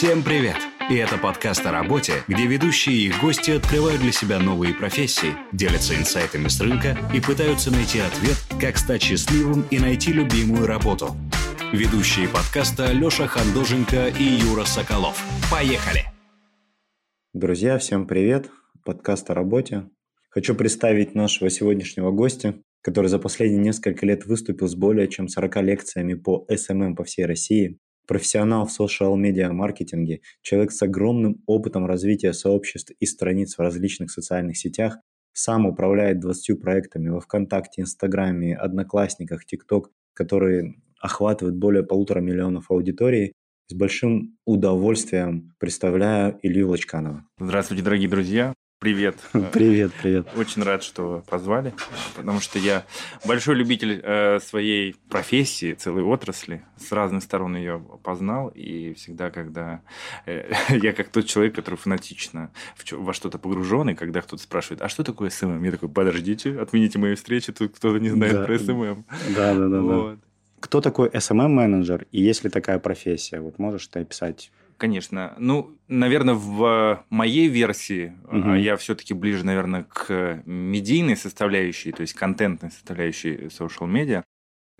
Всем привет! И это подкаст о работе, где ведущие и гости открывают для себя новые профессии, делятся инсайтами с рынка и пытаются найти ответ, как стать счастливым и найти любимую работу. Ведущие подкаста Леша Хандоженко и Юра Соколов. Поехали! Друзья, всем привет! Подкаст о работе. Хочу представить нашего сегодняшнего гостя, который за последние несколько лет выступил с более чем 40 лекциями по SMM по всей России, профессионал в социал-медиа маркетинге, человек с огромным опытом развития сообществ и страниц в различных социальных сетях, сам управляет 20 проектами во ВКонтакте, Инстаграме, Одноклассниках, ТикТок, которые охватывают более полутора миллионов аудитории. С большим удовольствием представляю Илью Лочканова. Здравствуйте, дорогие друзья. Привет. Привет, привет. Очень рад, что позвали, потому что я большой любитель э, своей профессии, целой отрасли. С разных сторон ее познал, и всегда, когда э, я как тот человек, который фанатично во что-то погружен, и когда кто-то спрашивает, а что такое SMM? Я такой, подождите, отмените мои встречи, тут кто-то не знает да. про SMM. Да, да, да. Вот. да. Кто такой SMM -менеджер, и есть ли такая профессия? Вот можешь ты описать Конечно. Ну, наверное, в моей версии угу. я все-таки ближе, наверное, к медийной составляющей, то есть контентной составляющей social media.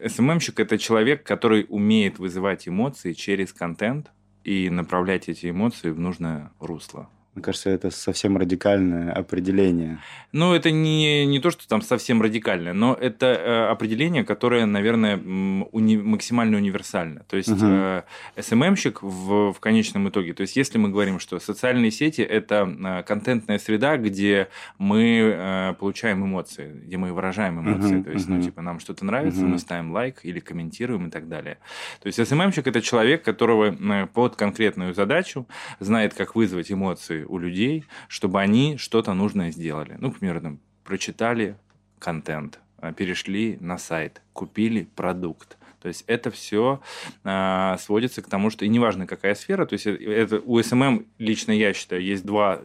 СММщик – это человек, который умеет вызывать эмоции через контент и направлять эти эмоции в нужное русло. Мне кажется, это совсем радикальное определение. Ну, это не, не то, что там совсем радикальное, но это э, определение, которое, наверное, уни, максимально универсально. То есть, угу. э, СММщик в, в конечном итоге, то есть, если мы говорим, что социальные сети – это э, контентная среда, где мы э, получаем эмоции, где мы выражаем эмоции. Угу, то есть, угу. ну, типа, нам что-то нравится, угу. мы ставим лайк или комментируем и так далее. То есть, SMM щик – это человек, которого э, под конкретную задачу знает, как вызвать эмоции у людей, чтобы они что-то нужное сделали. Ну, к примеру, там, прочитали контент, а, перешли на сайт, купили продукт. То есть это все э, сводится к тому, что и неважно какая сфера, то есть э, это у SMM лично я считаю есть два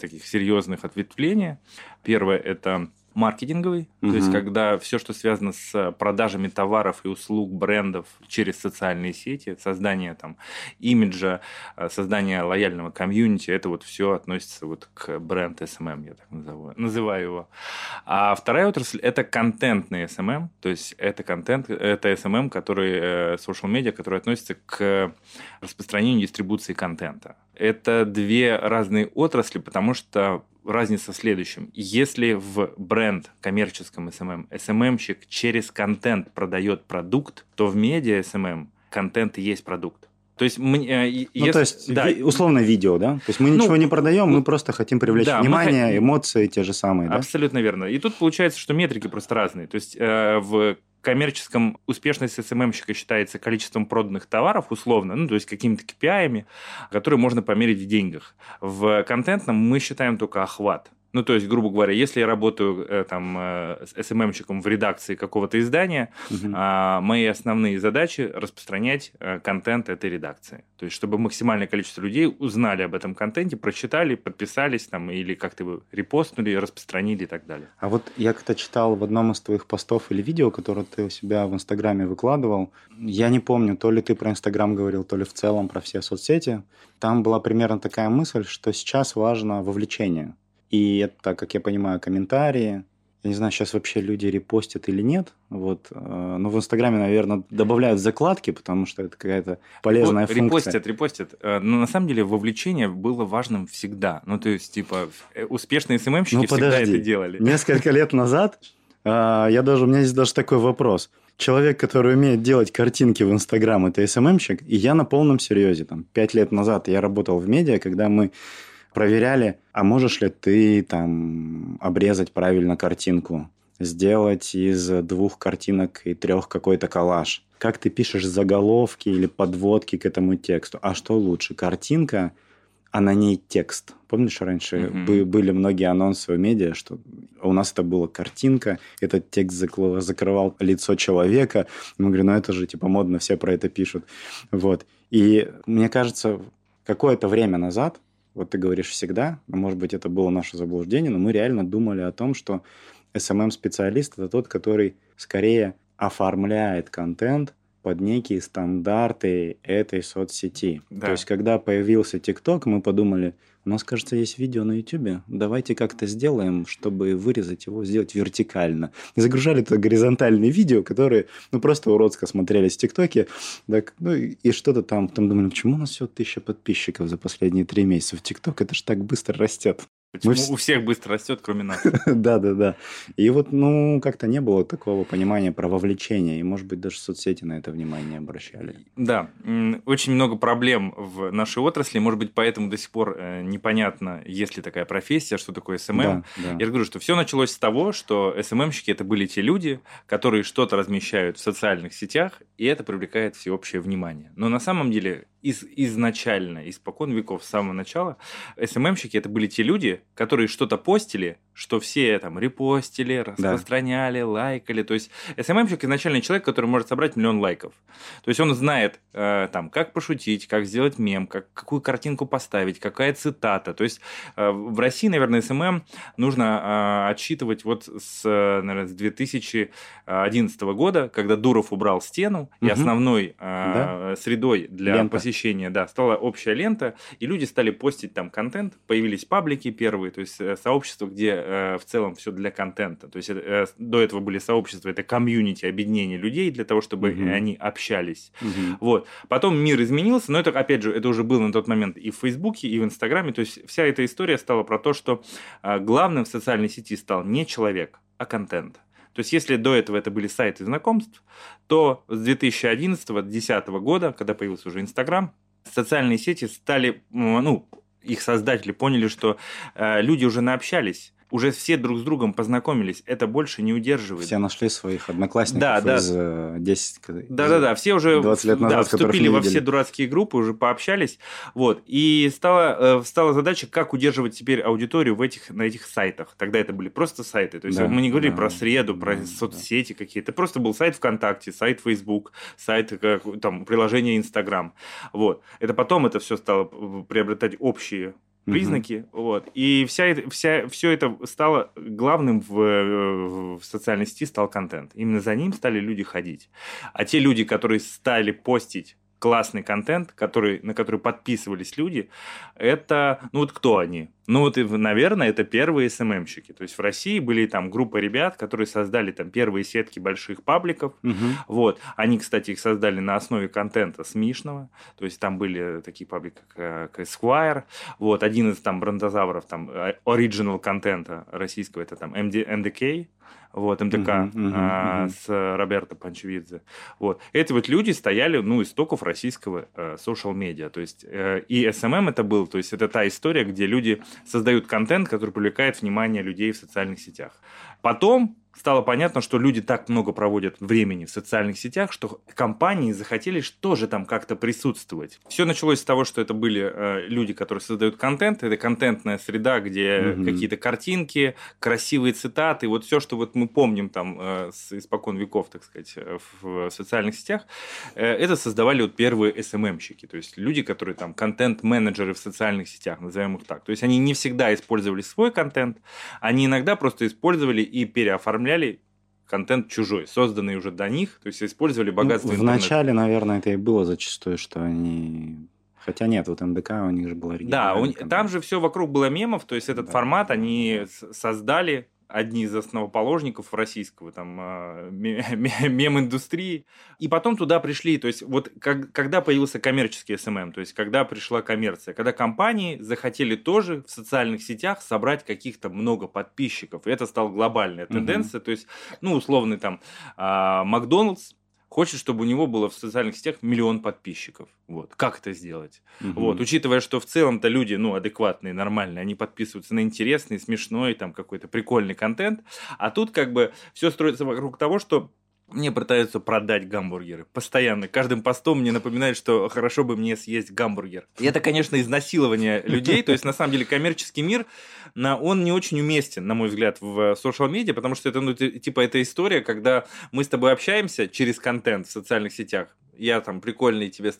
таких серьезных ответвления. Первое это маркетинговый, угу. то есть когда все, что связано с продажами товаров и услуг брендов через социальные сети, создание там имиджа, э, создание лояльного комьюнити, это вот все относится вот к бренд SMM, я так называю, называю его. А вторая отрасль это контентный SMM, то есть это контент, это SMM, который э, social media, который относится к распространению и дистрибуции контента. Это две разные отрасли, потому что разница в следующем. Если в бренд коммерческом SMM SMM-щик через контент продает продукт, то в медиа SMM контент и есть продукт. То есть, мы, э, ну, если, то есть да. условно видео, да? То есть мы ничего ну, не продаем, мы просто хотим привлечь да, внимание, мы... эмоции те же самые, да? Абсолютно верно. И тут получается, что метрики просто разные. То есть э, в коммерческом успешность СММщика считается количеством проданных товаров, условно, ну, то есть какими-то KPI, которые можно померить в деньгах. В контентном мы считаем только охват. Ну, то есть, грубо говоря, если я работаю э, там э, с СММщиком в редакции какого-то издания, угу. мои основные задачи распространять э, контент этой редакции. То есть, чтобы максимальное количество людей узнали об этом контенте, прочитали, подписались там или как-то его репостнули, распространили и так далее. А вот я как-то читал в одном из твоих постов или видео, которое ты у себя в Инстаграме выкладывал, я не помню, то ли ты про Инстаграм говорил, то ли в целом про все соцсети. Там была примерно такая мысль, что сейчас важно вовлечение. И это, как я понимаю, комментарии. Я не знаю, сейчас вообще люди репостят или нет. Вот. Э, но в Инстаграме, наверное, добавляют закладки, потому что это какая-то полезная ну, функция. Репостят, репостят. Э, но на самом деле вовлечение было важным всегда. Ну, то есть, типа, э, успешные СММщики ну, всегда подожди. это делали. Несколько лет назад я даже, у меня есть даже такой вопрос. Человек, который умеет делать картинки в Инстаграм, это СММщик, и я на полном серьезе. Там, пять лет назад я работал в медиа, когда мы проверяли, а можешь ли ты там обрезать правильно картинку, сделать из двух картинок и трех какой-то коллаж. Как ты пишешь заголовки или подводки к этому тексту? А что лучше, картинка, а на ней текст? Помнишь, раньше mm-hmm. были многие анонсы в медиа, что у нас это была картинка, этот текст закрывал лицо человека. Мы говорим, ну это же типа модно, все про это пишут. Вот. И мне кажется, какое-то время назад вот ты говоришь всегда, но, может быть, это было наше заблуждение, но мы реально думали о том, что SMM-специалист – это тот, который скорее оформляет контент под некие стандарты этой соцсети. Да. То есть, когда появился ТикТок, мы подумали, у нас, кажется, есть видео на Ютубе, давайте как-то сделаем, чтобы вырезать его, сделать вертикально. И загружали туда горизонтальные видео, которые, ну, просто уродско смотрелись в ТикТоке. Так, ну, и что-то там. Потом думали, почему у нас всего тысяча подписчиков за последние три месяца в ТикТок? Это же так быстро растет. Почему вс- у всех быстро растет, кроме нас? Да, да, да. И вот, ну, как-то не было такого понимания про вовлечение. И, может быть, даже соцсети на это внимание обращали. Да, очень много проблем в нашей отрасли, может быть, поэтому до сих пор э, непонятно, есть ли такая профессия, что такое SMM. Да, да. Я же говорю, что все началось с того, что SMM щики это были те люди, которые что-то размещают в социальных сетях, и это привлекает всеобщее внимание. Но на самом деле из, изначально, испокон веков, с самого начала, SMM щики это были те люди, которые что-то постили, что все там репостили, распространяли, лайкали. То есть SMMщик изначально человек, который может собрать миллион лайков. То есть он знает э, там, как пошутить, как сделать мем, как, какую картинку поставить, какая цитата. То есть э, в России, наверное, SMM нужно э, отсчитывать вот с, э, наверное, с 2011 года, когда Дуров убрал стену, и Мгм. основной э, средой для Лента. посещения да, стала общая лента, и люди стали постить там контент, появились паблики первые, то есть э, сообщества, где э, в целом все для контента. То есть э, до этого были сообщества, это комьюнити, объединение людей для того, чтобы Мгм. они общались. Мгм. Вот. Потом мир изменился, но это, опять же, это уже было на тот момент и в Фейсбуке, и в Инстаграме. То есть вся эта история стала про то, что а, главным в социальной сети стал не человек, а контент. То есть, если до этого это были сайты знакомств, то с 2011-2010 года, когда появился уже Инстаграм, социальные сети стали, ну, их создатели поняли, что э, люди уже наобщались, уже все друг с другом познакомились, это больше не удерживает. Все нашли своих одноклассников Да, да. из э, 10... Да-да-да, все уже 20 лет да, назад, которых вступили во все дурацкие группы, уже пообщались. Вот. И стала, э, стала задача, как удерживать теперь аудиторию в этих, на этих сайтах. Тогда это были просто сайты. То есть Да, мы не говорили да, про среду, про да, соцсети какие-то. Это просто был сайт ВКонтакте, сайт Facebook, сайт как, там, приложение Инстаграм. Вот. Это потом это все стало э, приобретать общие Признаки, вот. И вся, вся, все это стало главным в, э, в социальной сети стал контент. Именно за ним стали люди ходить. А те люди, которые стали постить классный контент, который, на который подписывались люди, это, ну вот кто они? Ну вот, и, наверное, это первые СММщики. То есть в России были там группа ребят, которые создали там первые сетки больших пабликов, Мгм. вот. Они, кстати, их создали на основе контента смешного. То есть там были такие паблики, как, э, Esquire. Вот. Один из там брендозавров там э, оригинал контента российского, это там MD, MDK. Вот, МДК мгм, а, мгм. с Роберто Панчевидзе. Вот. Эти вот люди стояли, ну, истоков российского social медиа. То есть э, и SMM это был, то есть это та история, где люди создают контент, который привлекает внимание людей в социальных сетях. Потом стало понятно, что люди так много проводят времени в социальных сетях, что компании захотели тоже там как-то присутствовать. Все началось с того, что это были э, люди, которые создают контент. Это контентная среда, где Мгм. какие-то картинки, красивые цитаты, вот все, что вот мы помним там э, с испокон веков, так сказать, э, в, в социальных сетях, э, это создавали вот первые SMM-щики, то есть люди, которые там контент-менеджеры в социальных сетях, назовем их так. То есть они не всегда использовали свой контент, они иногда просто использовали и переоформляли контент чужой, созданный уже до них, то есть использовали богатство Ну, интернета. Вначале, наверное, это и было зачастую, что они... Хотя нет, вот МДК у них же был Да, оригинальный у- контент. там же все вокруг было мемов, то есть этот Да. формат они создали одни из основоположников российского там а, ме- ме- мем-индустрии. И потом туда пришли, то есть вот как- когда появился коммерческий SMM, то есть когда пришла коммерция, когда компании захотели тоже в социальных сетях собрать каких-то много подписчиков, и это стала глобальная тенденция, то есть, ну, условный там а, Макдоналдс хочет, чтобы у него было в социальных сетях миллион подписчиков. Вот. Как это сделать? Мгм. Вот, учитывая, что в целом-то люди, ну, адекватные, нормальные, они подписываются на интересный, смешной, там, какой-то прикольный контент, а тут как бы все строится вокруг того, что мне пытаются продать гамбургеры. Постоянно. Каждым постом мне напоминает, что хорошо бы мне съесть гамбургер. И это, конечно, изнасилование людей. То есть, на самом деле, коммерческий мир, он не очень уместен, на мой взгляд, в социал-медиа, потому что это, ну, ти- типа, это история, когда мы с тобой общаемся через контент в социальных сетях, я там прикольный тебе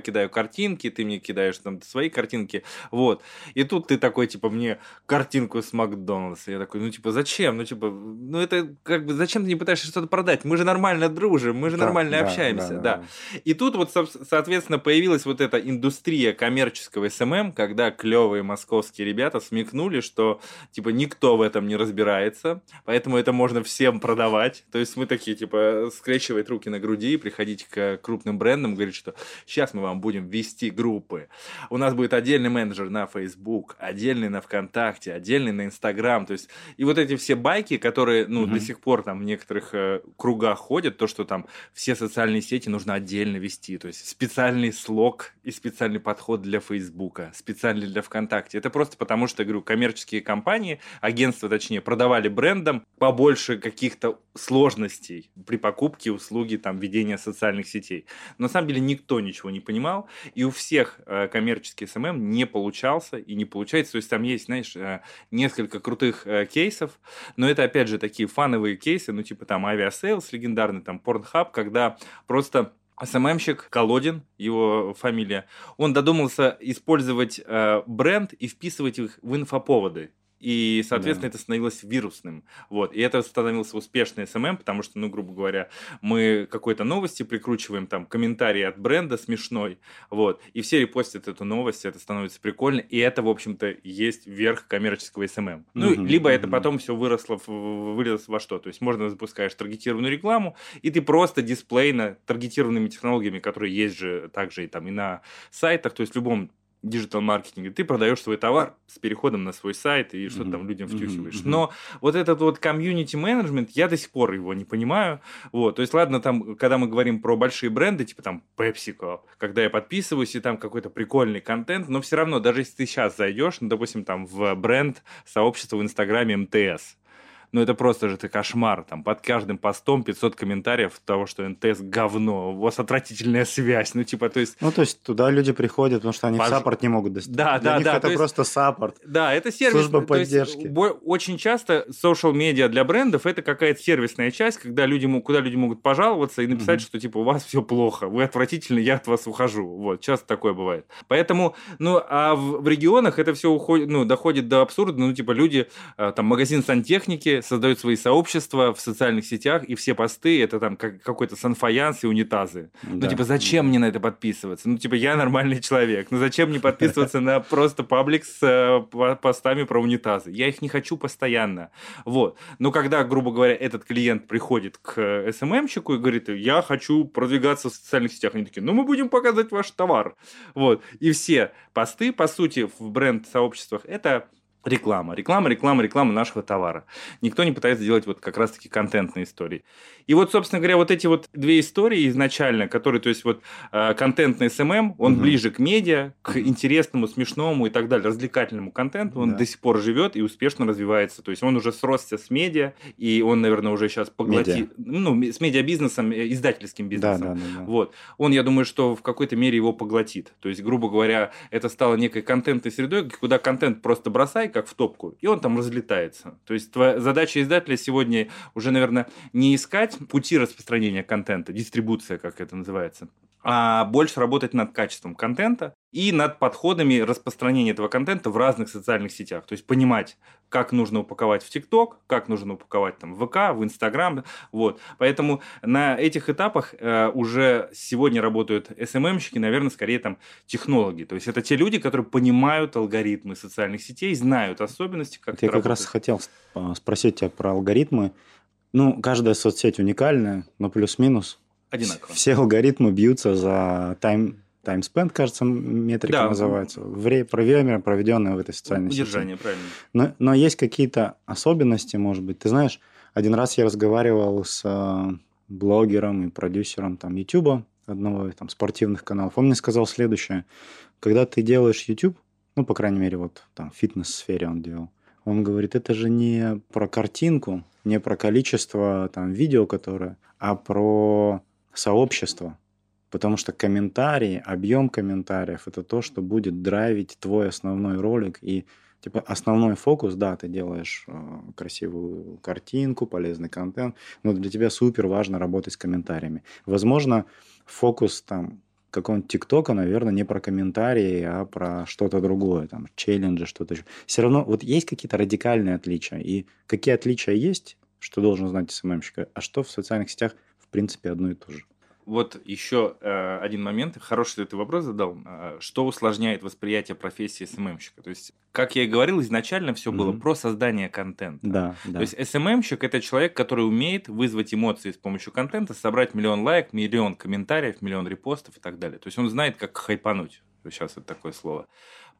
кидаю картинки, ты мне кидаешь там свои картинки, вот. И тут ты такой, типа, мне картинку с Макдональдса. Я такой, ну, типа, зачем? Ну, типа, ну, это как бы, зачем ты не пытаешься что-то продать? Мы же нормально дружим, мы же да, нормально да, общаемся, да, да. да. И тут вот, соответственно, появилась вот эта индустрия коммерческого SMM, когда клевые московские ребята смекнули, что, типа, никто в этом не разбирается, поэтому это можно всем продавать. То есть мы такие, типа, скрещивать руки на груди, приходить к крупным брендам, говорить, что сейчас мы вам будем вести группы. У нас будет отдельный менеджер на Facebook, отдельный на ВКонтакте, отдельный на Инстаграм. То есть, и вот эти все байки, которые, ну, угу. до сих пор там в некоторых э, кругах ходят, то, что там все социальные сети нужно отдельно вести. То есть, специальный слог и специальный подход для Фейсбука, специальный для ВКонтакте. Это просто потому, что, я говорю, коммерческие компании, агентства, точнее, продавали брендам побольше каких-то сложностей при покупке услуги там ведения социальных сетей. Но на самом деле никто ничего не понимал, и у всех э, коммерческий SMM не получался и не получается. То есть там есть, знаешь, э, несколько крутых э, кейсов, но это опять же такие фановые кейсы, ну типа там Aviasales легендарный, там Pornhub, когда просто SMMщик Колодин, его фамилия, он додумался использовать э, бренд и вписывать их в инфоповоды. И, соответственно, да. это становилось вирусным. Вот. И это становился успешный SMM, потому что, ну, грубо говоря, мы какой-то новости прикручиваем, там, комментарий от бренда смешной, вот, и все репостят эту новость, это становится прикольно, и это, в общем-то, есть верх коммерческого SMM. Ну, угу, либо угу. это потом все выросло, вылилось во что? То есть можно запускаешь таргетированную рекламу, и ты просто дисплейно таргетированными технологиями, которые есть же также и там и на сайтах, то есть в любом диджитал-маркетинге, ты продаешь свой товар с переходом на свой сайт и что-то mm-hmm. там людям втюхиваешь. Mm-hmm. Но вот этот вот комьюнити-менеджмент, я до сих пор его не понимаю. Вот, то есть, ладно, там, когда мы говорим про большие бренды, типа там PepsiCo, когда я подписываюсь, и там какой-то прикольный контент, но все равно, даже если ты сейчас зайдешь, ну, допустим, там в бренд сообщества в Инстаграме МТС, ну это просто же это кошмар. Там под каждым постом 500 комментариев того, что МТС говно, у вас отвратительная связь. Ну типа, то есть... Ну то есть туда люди приходят, потому что они Пож... в саппорт не могут достичь. Да, Для да, них да. это просто есть... саппорт. Да, это сервис. Служба поддержки. Есть, очень часто social media для брендов это какая-то сервисная часть, когда люди, куда люди могут пожаловаться и написать, mm-hmm. что типа у вас все плохо, вы отвратительны, я от вас ухожу. Вот, часто такое бывает. Поэтому, ну, а в, в регионах это все уходит, ну, доходит до абсурда, ну, типа люди, а, там, магазин сантехники, создают свои сообщества в социальных сетях, и все посты это там как, какой-то санфаянс и унитазы. Ну, да. Ну, типа, зачем мне на это подписываться? Ну, типа, я нормальный человек. Ну, зачем мне подписываться на просто паблик с э, постами про унитазы? Я их не хочу постоянно. Вот. Но когда, грубо говоря, этот клиент приходит к СММщику и говорит, я хочу продвигаться в социальных сетях, они такие, ну, мы будем показывать ваш товар. Вот. И все посты, по сути, в бренд-сообществах, это реклама. Реклама, реклама, реклама нашего товара. Никто не пытается делать вот как раз-таки контентные истории. И вот, собственно говоря, вот эти вот две истории изначально, которые, то есть вот э, контентный SMM, он угу. ближе к медиа, к интересному, смешному и так далее, развлекательному контенту, он да. до сих пор живет и успешно развивается. То есть он уже сросся с медиа, и он, наверное, уже сейчас поглотит, медиа. ну, с медиабизнесом, э, издательским бизнесом. Да, да, да, да. Вот. Он, я думаю, что в какой-то мере его поглотит. То есть, грубо говоря, это стало некой контентной средой, куда контент просто бросай, как в топку, и он там разлетается. То есть твоя задача издателя сегодня уже, наверное, не искать пути распространения контента, дистрибуция, как это называется, а больше работать над качеством контента и над подходами распространения этого контента в разных социальных сетях. То есть понимать, как нужно упаковать в ТикТок, как нужно упаковать там, в ВК, в Инстаграм. Вот. Поэтому на этих этапах э, уже сегодня работают СММщики, наверное, скорее там технологи. То есть это те люди, которые понимают алгоритмы социальных сетей, знают особенности, как это Я как раз хотел спросить тебя про алгоритмы. Ну, каждая соцсеть уникальная, но плюс-минус одинаково. Все алгоритмы бьются за тайм Spent, кажется, метрика да. называется. Вре, время, проведенное в этой социальной Удержание, сети. правильно. Но, но есть какие-то особенности, может быть. Ты знаешь, один раз я разговаривал с э, блогером и продюсером там YouTube, одного там спортивных каналов. Он мне сказал следующее. Когда ты делаешь YouTube, ну, по крайней мере, вот там в фитнес-сфере он делал, он говорит, это же не про картинку, не про количество там видео, которое, а про сообщество. Потому что комментарии, объем комментариев – это то, что будет драйвить твой основной ролик и Типа основной фокус, да, ты делаешь э, красивую картинку, полезный контент, но для тебя супер важно работать с комментариями. Возможно, фокус там какого-нибудь ТикТока, наверное, не про комментарии, а про что-то другое, там, челленджи, что-то еще. Все равно вот есть какие-то радикальные отличия. И какие отличия есть, что должен знать СММщик, а что в социальных сетях, в принципе, одно и то же. Вот еще э, один момент. Хороший что ты вопрос задал. Э, что усложняет восприятие профессии СММщика? То есть, как я и говорил, изначально все mm-hmm. было про создание контента. Да, да. То есть, СММщик – это человек, который умеет вызвать эмоции с помощью контента, собрать миллион лайк, миллион комментариев, миллион репостов и так далее. То есть, он знает, как хайпануть. Сейчас это такое слово.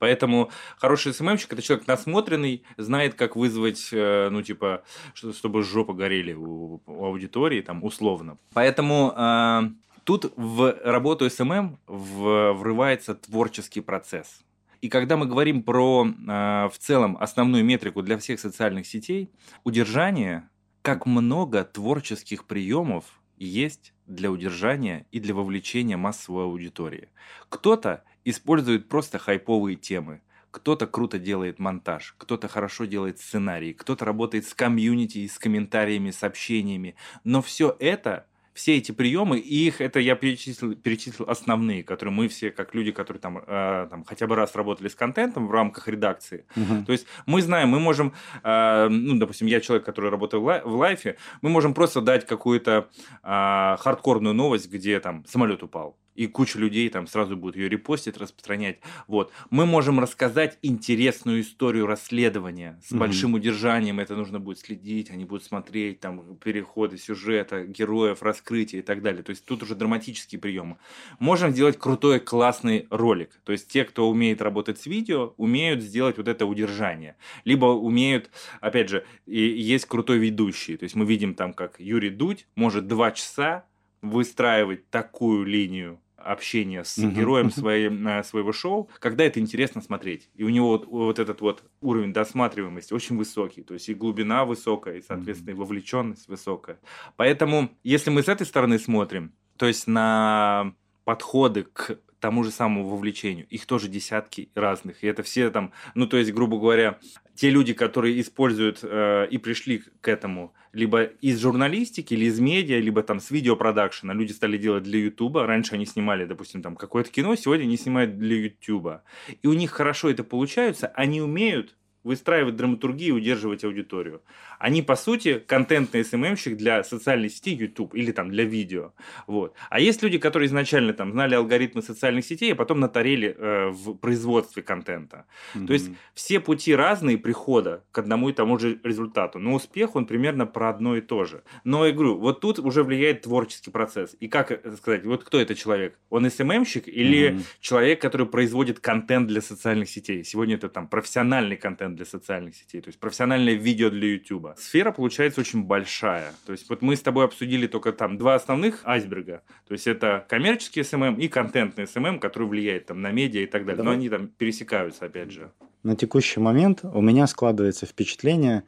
Поэтому хороший СММщик – это человек насмотренный, знает, как вызвать, э, ну, типа, чтобы жопа горели у, у аудитории, там, условно. Поэтому э, тут в работу SMM врывается творческий процесс. И когда мы говорим про э, в целом основную метрику для всех социальных сетей, удержание, как много творческих приемов есть для удержания и для вовлечения массовой аудитории. Кто-то использует просто хайповые темы. Кто-то круто делает монтаж, кто-то хорошо делает сценарий, кто-то работает с комьюнити, с комментариями, сообщениями. Но все это все эти приемы, и их, это я перечислил, перечислил основные, которые мы все, как люди, которые там, э, там хотя бы раз работали с контентом в рамках редакции. Uh-huh. То есть мы знаем, мы можем, э, ну, допустим, я человек, который работает в, лай- в лайфе, мы можем просто дать какую-то э, хардкорную новость, где там самолет упал и куча людей там сразу будут ее репостить, распространять. Вот. Мы можем рассказать интересную историю расследования с mm-hmm. большим удержанием, это нужно будет следить, они будут смотреть, там, переходы сюжета, героев, раскрытия и так далее. То есть тут уже драматические приемы. Можем сделать крутой, классный ролик. То есть те, кто умеет работать с видео, умеют сделать вот это удержание. Либо умеют, опять же, и есть крутой ведущий. То есть мы видим там, как Юрий Дудь может два часа выстраивать такую линию общения с uh-huh. героем своей, своего шоу, когда это интересно смотреть. И у него вот, вот этот вот уровень досматриваемости очень высокий. То есть и глубина высокая, и, соответственно, и вовлеченность высокая. Поэтому, если мы с этой стороны смотрим, то есть на подходы к тому же самому вовлечению. Их тоже десятки разных. И это все там, ну, то есть, грубо говоря, те люди, которые используют э, и пришли к этому, либо из журналистики, или из медиа, либо там с видеопродакшена. Люди стали делать для Ютуба. Раньше они снимали, допустим, там какое-то кино, сегодня они снимают для Ютуба. И у них хорошо это получается. Они умеют выстраивать драматургию и удерживать аудиторию. Они, по сути, контентный СММщик для социальной сети YouTube или там для видео. Вот. А есть люди, которые изначально там знали алгоритмы социальных сетей, а потом натарели э, в производстве контента. Mm-hmm. То есть все пути разные прихода к одному и тому же результату. Но успех, он примерно про одно и то же. Но я говорю, вот тут уже влияет творческий процесс. И как э, сказать, вот кто это человек? Он SMMщик или mm-hmm. человек, который производит контент для социальных сетей? Сегодня это там профессиональный контент контент для социальных сетей, то есть профессиональное видео для YouTube. Сфера получается очень большая. То есть вот мы с тобой обсудили только там два основных айсберга. То есть это коммерческий SMM и контентный SMM, который влияет там на медиа и так далее. Давай. Но они там пересекаются опять же. На текущий момент у меня складывается впечатление,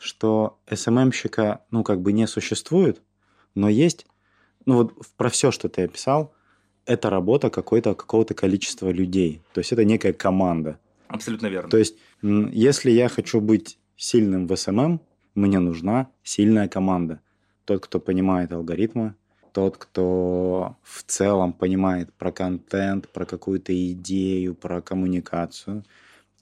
что SMMщика, ну, как бы не существует, но есть, ну, вот про все, что ты описал, это работа какой-то, какого-то количества людей. То есть это некая команда. Абсолютно верно. То есть, если я хочу быть сильным в SMM, мне нужна сильная команда. Тот, кто понимает алгоритмы, тот, кто в целом понимает про контент, про какую-то идею, про коммуникацию,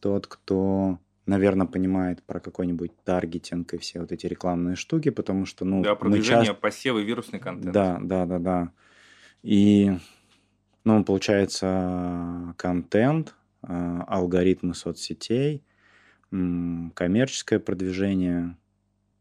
тот, кто, наверное, понимает про какой-нибудь таргетинг и все вот эти рекламные штуки, потому что, ну... Да, продвижение, часто... посевы, вирусный контент. Да, да, да, да. И, ну, получается, контент, алгоритмы соцсетей, коммерческое продвижение,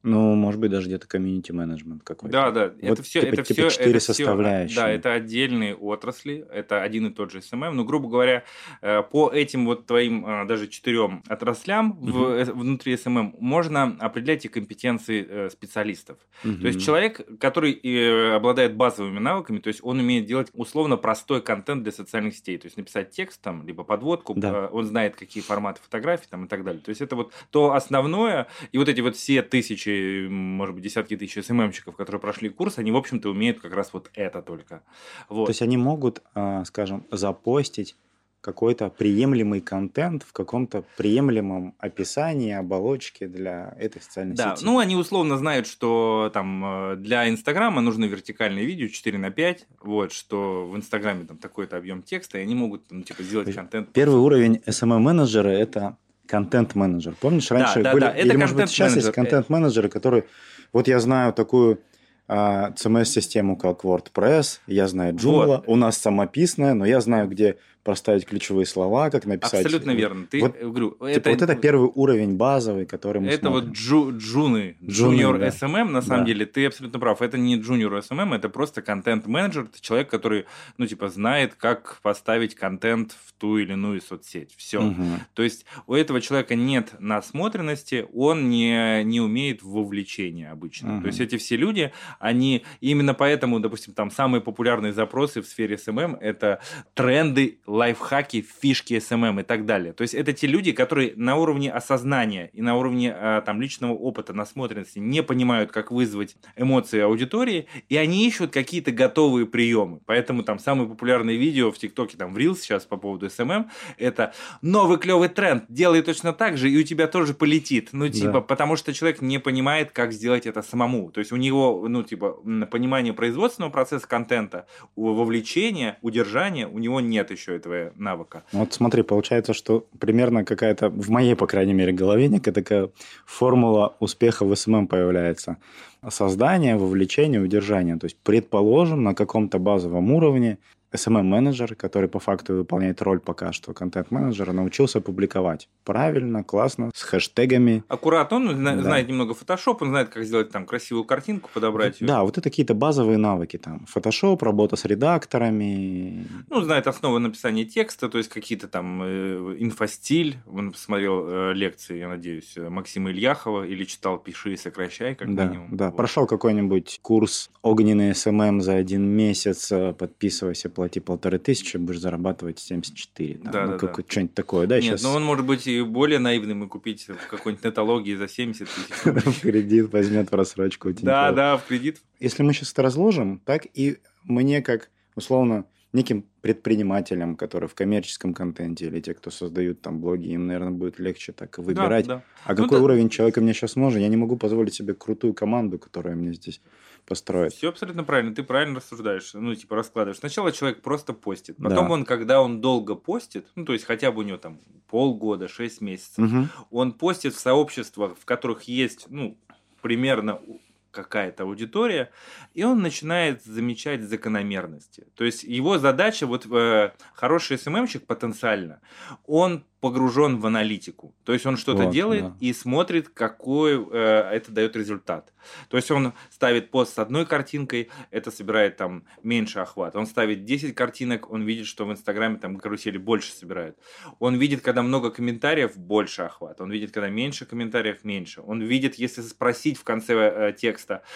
ну, может быть, даже где-то комьюнити менеджмент какой-то. Да, да. Вот, это все, типа, это типа все, четыре составляющие. Да, это отдельные отрасли, это один и тот же SMM. Эм. Но, грубо говоря, э, по этим вот твоим э, даже четырем отраслям угу. в, э, внутри SMM эм можно определять и компетенции специалистов. Угу. То есть человек, который обладает базовыми навыками, то есть он умеет делать условно простой контент для социальных сетей, то есть написать текст там, либо подводку, да. он знает, какие форматы фотографий там и так далее. То есть это вот то основное, и вот эти вот все тысячи может быть, десятки тысяч SMM щиков, которые прошли курс, они, в общем-то, умеют как раз вот это только. Вот. То есть они могут, а, скажем, запостить какой-то приемлемый контент в каком-то приемлемом описании, оболочке для этой социальной да, сети. ну они условно знают, что там э, для Инстаграма нужно вертикальное видео 4 на 5, вот, что в Инстаграме там такой-то объем текста, и они могут, ну, типа, сделать контент. Первый уровень SMM-менеджера – это контент-менеджер. Помнишь, раньше да, были, да, это или, может быть, сейчас есть контент-менеджер. контент-менеджеры, которые, вот я знаю такую а, CMS-систему, как WordPress, я знаю Joomla, Вот. у нас самописная, но я знаю, где проставить ключевые слова, как написать. Абсолютно верно. Ты, Вот, э, говорю, Типа, вот это первый уровень базовый, который мы Это смотрим. вот джу, джуны, Джуны, junior да. SMM, на самом Да. деле, ты абсолютно прав. Это не junior SMM, это просто контент-менеджер, это человек, который, ну, типа, знает, как поставить контент в ту или иную соцсеть. Все. Мгм. То есть у этого человека нет насмотренности, он не, не умеет в вовлечение обычно. Мгм. То есть эти все люди, они именно поэтому, допустим, там самые популярные запросы в сфере SMM это тренды, лайфхаки, фишки SMM и так далее. То есть это те люди, которые на уровне осознания и на уровне а, там личного опыта, насмотренности не понимают, как вызвать эмоции аудитории, и они ищут какие-то готовые приемы. Поэтому там самые популярные видео в ТикТоке, там в Reels сейчас по поводу SMM, это новый клевый тренд, делай точно так же, и у тебя тоже полетит. Ну, типа, Да. потому что человек не понимает, как сделать это самому. То есть у него, ну, типа, понимание производственного процесса контента, вовлечения, удержания, у него нет еще этого навыка. Вот смотри, получается, что примерно какая-то, в моей, по крайней мере, голове некая такая формула успеха в SMM появляется. Создание, вовлечение, удержание. То есть, предположим, на каком-то базовом уровне SMM-менеджер, который по факту выполняет роль пока что контент-менеджера, научился публиковать правильно, классно, с хэштегами. Аккуратно, он Да. знает немного фотошоп, он знает, как сделать там красивую картинку, подобрать ее. Да, вот это какие-то базовые навыки. Там, фотошоп, работа с редакторами. Ну, знает основы написания текста, то есть какие-то там э, инфостиль. Он посмотрел э, лекции, я надеюсь, э, Максима Ильяхова или читал «Пиши и сокращай», как Да, минимум. да. Вот. Прошел какой-нибудь курс огненный SMM за один месяц, э, подписывайся, плати полторы тысячи, будешь зарабатывать 74. Там, Да, ну, да, как- да. Что-нибудь такое, да? Нет, Сейчас но он может быть и более наивным и купить в какой-нибудь нетологии за 70 тысяч. в кредит возьмет в рассрочку. Да, да, в кредит. Если мы сейчас это разложим, так и мне, как условно неким предпринимателям, которые в коммерческом контенте или те, кто создают там блоги, им, наверное, будет легче так выбирать. Да, да. А Ну какой да. уровень человека мне сейчас нужен? Я не могу позволить себе крутую команду, которая мне здесь построит. Все абсолютно правильно, ты правильно рассуждаешь, ну, типа, раскладываешь. Сначала человек просто постит, Да. потом он, когда он долго постит, ну, то есть хотя бы у него там полгода, 6 месяцев, Мгм. он постит в сообществах, в которых есть, ну, примерно какая-то аудитория, и он начинает замечать закономерности. То есть его задача, вот э, хороший СММщик потенциально, он погружен в аналитику. То есть он что-то Вот, делает да. и смотрит, какой э, это дает результат. То есть он ставит пост с одной картинкой, это собирает там меньше охват. Он ставит 10 картинок, он видит, что в Инстаграме там карусели больше собирают. Он видит, когда много комментариев, больше охват. Он видит, когда меньше комментариев, меньше. Он видит, если спросить в конце э, текста,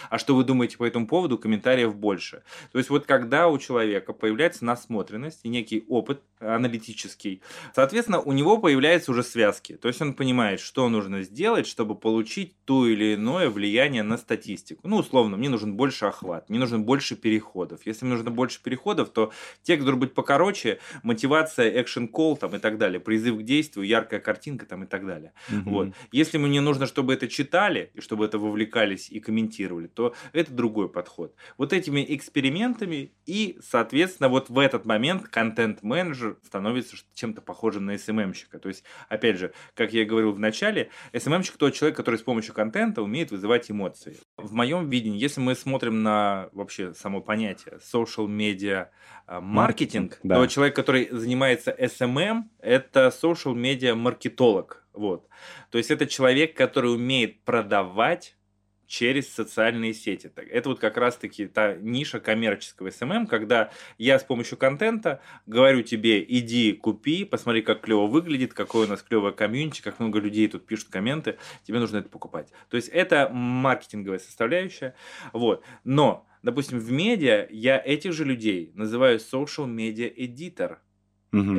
а что вы думаете по этому поводу, комментариев больше. То есть вот когда у человека появляется насмотренность и некий опыт аналитический, соответственно, у него появляются уже связки. То есть он понимает, что нужно сделать, чтобы получить то или иное влияние на статистику. Ну, условно, мне нужен больше охват, мне нужно больше переходов. Если мне нужно больше переходов, то текст должен быть покороче, мотивация, action call там, и так далее, призыв к действию, яркая картинка там, и так далее. Мгм. Вот. Если мне нужно, чтобы это читали, и чтобы это вовлекались и комментировали, то это другой подход. Вот этими экспериментами и, соответственно, вот в этот момент контент-менеджер становится чем-то похожим на СММщика. То есть, опять же, как я и говорил в начале, СММщик тот человек, который с помощью контента умеет вызывать эмоции. В моем видении, если мы смотрим на вообще само понятие social media а, маркетинг, Маркетинг, да. то человек, который занимается SMM, это social media маркетолог. Вот. То есть это человек, который умеет продавать через социальные сети. Это вот как раз-таки та ниша коммерческого SMM, когда я с помощью контента говорю тебе, иди купи, посмотри, как клево выглядит, какое у нас клевое комьюнити, как много людей тут пишут комменты, тебе нужно это покупать. То есть это маркетинговая составляющая. Вот. Но, допустим, в медиа я этих же людей называю social media editor.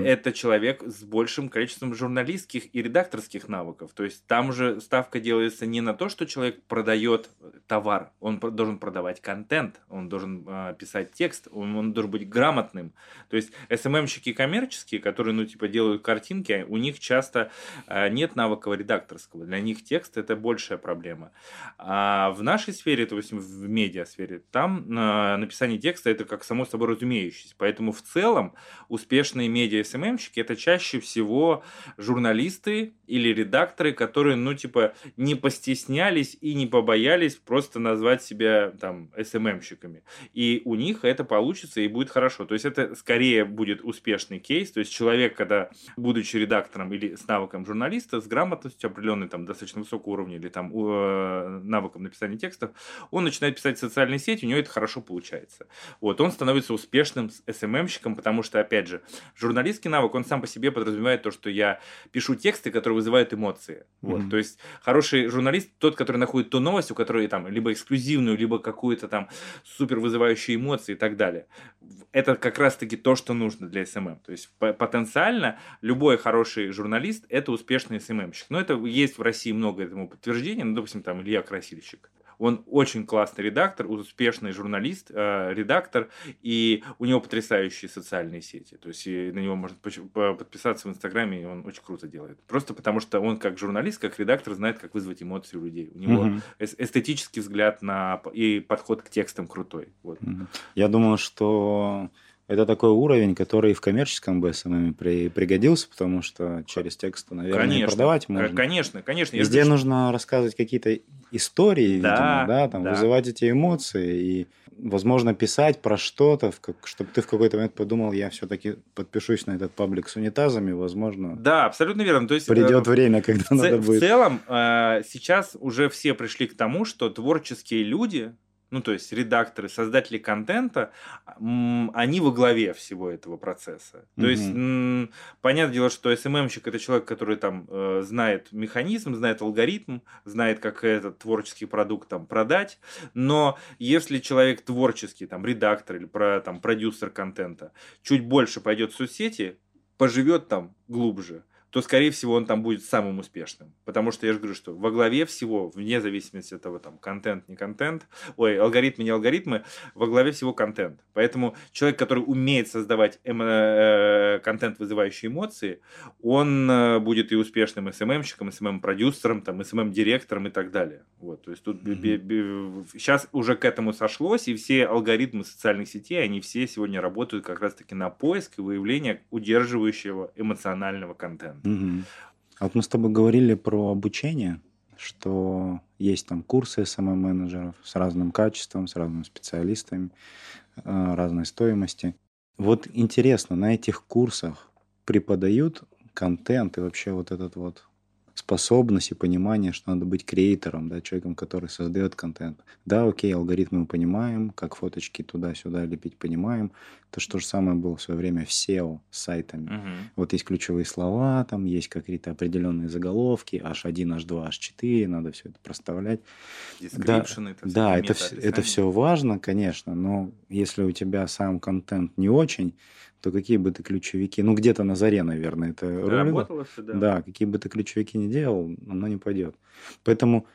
Это человек с большим количеством журналистских и редакторских навыков. То есть там же ставка делается не на то, что человек продает товар, он должен продавать контент, он должен э, писать текст, он, он должен быть грамотным. То есть СММщики коммерческие, которые, ну, типа, делают картинки, у них часто э, нет навыка редакторского. Для них текст это большая проблема. А в нашей сфере, то есть в медиасфере, там э, написание текста это как само собой разумеющееся. Поэтому в целом успешные медиа-СММщики это чаще всего журналисты или редакторы, которые, ну, типа, не постеснялись и не побоялись просто назвать себя там СММщиками. И у них это получится и будет хорошо. То есть это скорее будет успешный кейс. То есть человек, когда, будучи редактором или с навыком журналиста, с грамотностью определенной, там, достаточно высокого уровня или там э, навыком написания текстов, он начинает писать в социальные сети, у него это хорошо получается. Вот, он становится успешным SMM щиком, потому что, опять же, журналистский навык, он сам по себе подразумевает то, что я пишу тексты, которые вызывают эмоции. Вот, mm-hmm. то есть хороший журналист тот, который находит ту новость, у которой там либо эксклюзивную, либо какую-то там супер вызывающую эмоции и так далее. Это как раз-таки то, что нужно для SMM. То есть потенциально любой хороший журналист – это успешный SMM щик. Но это есть в России много этому подтверждений. Ну, допустим, там Илья Красильщик. Он очень классный редактор, успешный журналист, э, редактор, и у него потрясающие социальные сети. То есть на него можно подписаться в Инстаграме, и он очень круто делает. Просто потому что он как журналист, как редактор знает, как вызвать эмоции у людей. У него угу. эстетический взгляд на и подход к текстам крутой. Вот. Я думаю, что это такой уровень, который в коммерческом BSMM при, пригодился, потому что через текст, наверное, конечно, продавать можно. Конечно, конечно. Везде нужно рассказывать какие-то истории, да, видимо, да, там, да. вызывать эти эмоции и, возможно, писать про что-то, как, чтобы ты в какой-то момент подумал, я все-таки подпишусь на этот паблик с унитазами, возможно. Да, абсолютно верно. То есть, придет э, время, когда надо будет. В целом, э, сейчас уже все пришли к тому, что творческие люди, ну, то есть редакторы, создатели контента, они во главе всего этого процесса. То mm-hmm. есть, понятное дело, что SMM-щик это человек, который там э, знает механизм, знает алгоритм, знает, как этот творческий продукт там продать, но если человек творческий, там, редактор или про, там, продюсер контента, чуть больше пойдет в соцсети, поживет там глубже, то, скорее всего, он там будет самым успешным. Потому что я же говорю, что во главе всего, вне зависимости от того, там, контент, не контент, ой, алгоритмы, не алгоритмы, во главе всего контент. Поэтому человек, который умеет создавать эмо- э, контент, вызывающий эмоции, он э, будет и успешным SMM-щиком, SMM-продюсером, там, SMM-директором и так далее. Вот, то есть тут mm-hmm. сейчас уже к этому сошлось, и все алгоритмы социальных сетей, они все сегодня работают как раз-таки на поиск и выявление удерживающего эмоционального контента. Угу. А вот мы с тобой говорили про обучение, что есть там курсы SMM-менеджеров с разным качеством, с разными специалистами, э, разной стоимости. Вот интересно, на этих курсах преподают контент и вообще вот этот вот способность и понимание, что надо быть креатором, да, человеком, который создает контент. Да, окей, алгоритмы мы понимаем, как фоточки туда-сюда лепить понимаем. Это что же самое было в свое время в SEO с сайтами. Угу. Вот есть ключевые слова, там есть какие-то определенные заголовки, H1, H2, H4, надо все это проставлять. Да, это, да это, это все важно, конечно, но если у тебя сам контент не очень, то какие бы ты ключевики, ну где-то на заре, наверное, это Работало все, да. Да, какие бы ты ключевики не делал, оно не пойдет. Поэтому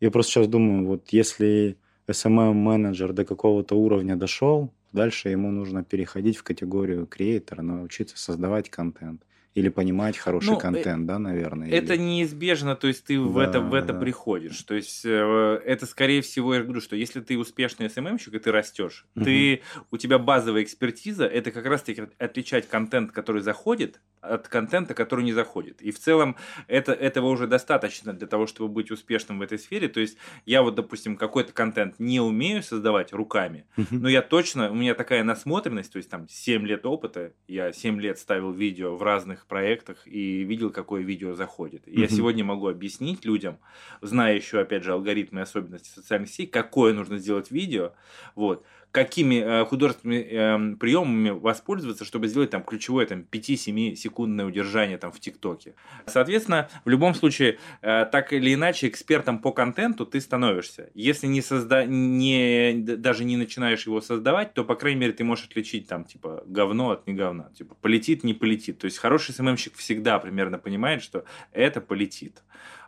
я просто сейчас думаю, вот если SMM-менеджер до какого-то уровня дошел, дальше ему нужно переходить в категорию креатора, научиться создавать контент. Или понимать хороший ну, контент, э, да, наверное. Это или... неизбежно, то есть ты да, в это, в это да. приходишь. То есть э, это, скорее всего, я говорю, что если ты успешный СММщик, и ты растешь, угу. ты, у тебя базовая экспертиза, это как раз-таки отличать контент, который заходит, от контента, который не заходит. И в целом это, этого уже достаточно для того, чтобы быть успешным в этой сфере. То есть я вот, допустим, какой-то контент не умею создавать руками, uh но я точно, у меня такая насмотренность, то есть там 7 лет опыта, я 7 лет ставил видео в разных проектах и видел, какое видео заходит. И я сегодня могу объяснить людям, зная еще, опять же, алгоритмы и особенности социальных сетей, какое нужно сделать видео, вот, какими э, художественными э, приемами воспользоваться, чтобы сделать там ключевое там 5-7 секундное удержание там в ТикТоке. Соответственно, в любом случае, э, так или иначе, экспертом по контенту ты становишься. Если не созда... не... даже не начинаешь его создавать, то, по крайней мере, ты можешь отличить там, типа, говно от не говна. Типа, полетит, не полетит. То есть, хороший СММщик всегда примерно понимает, что это полетит.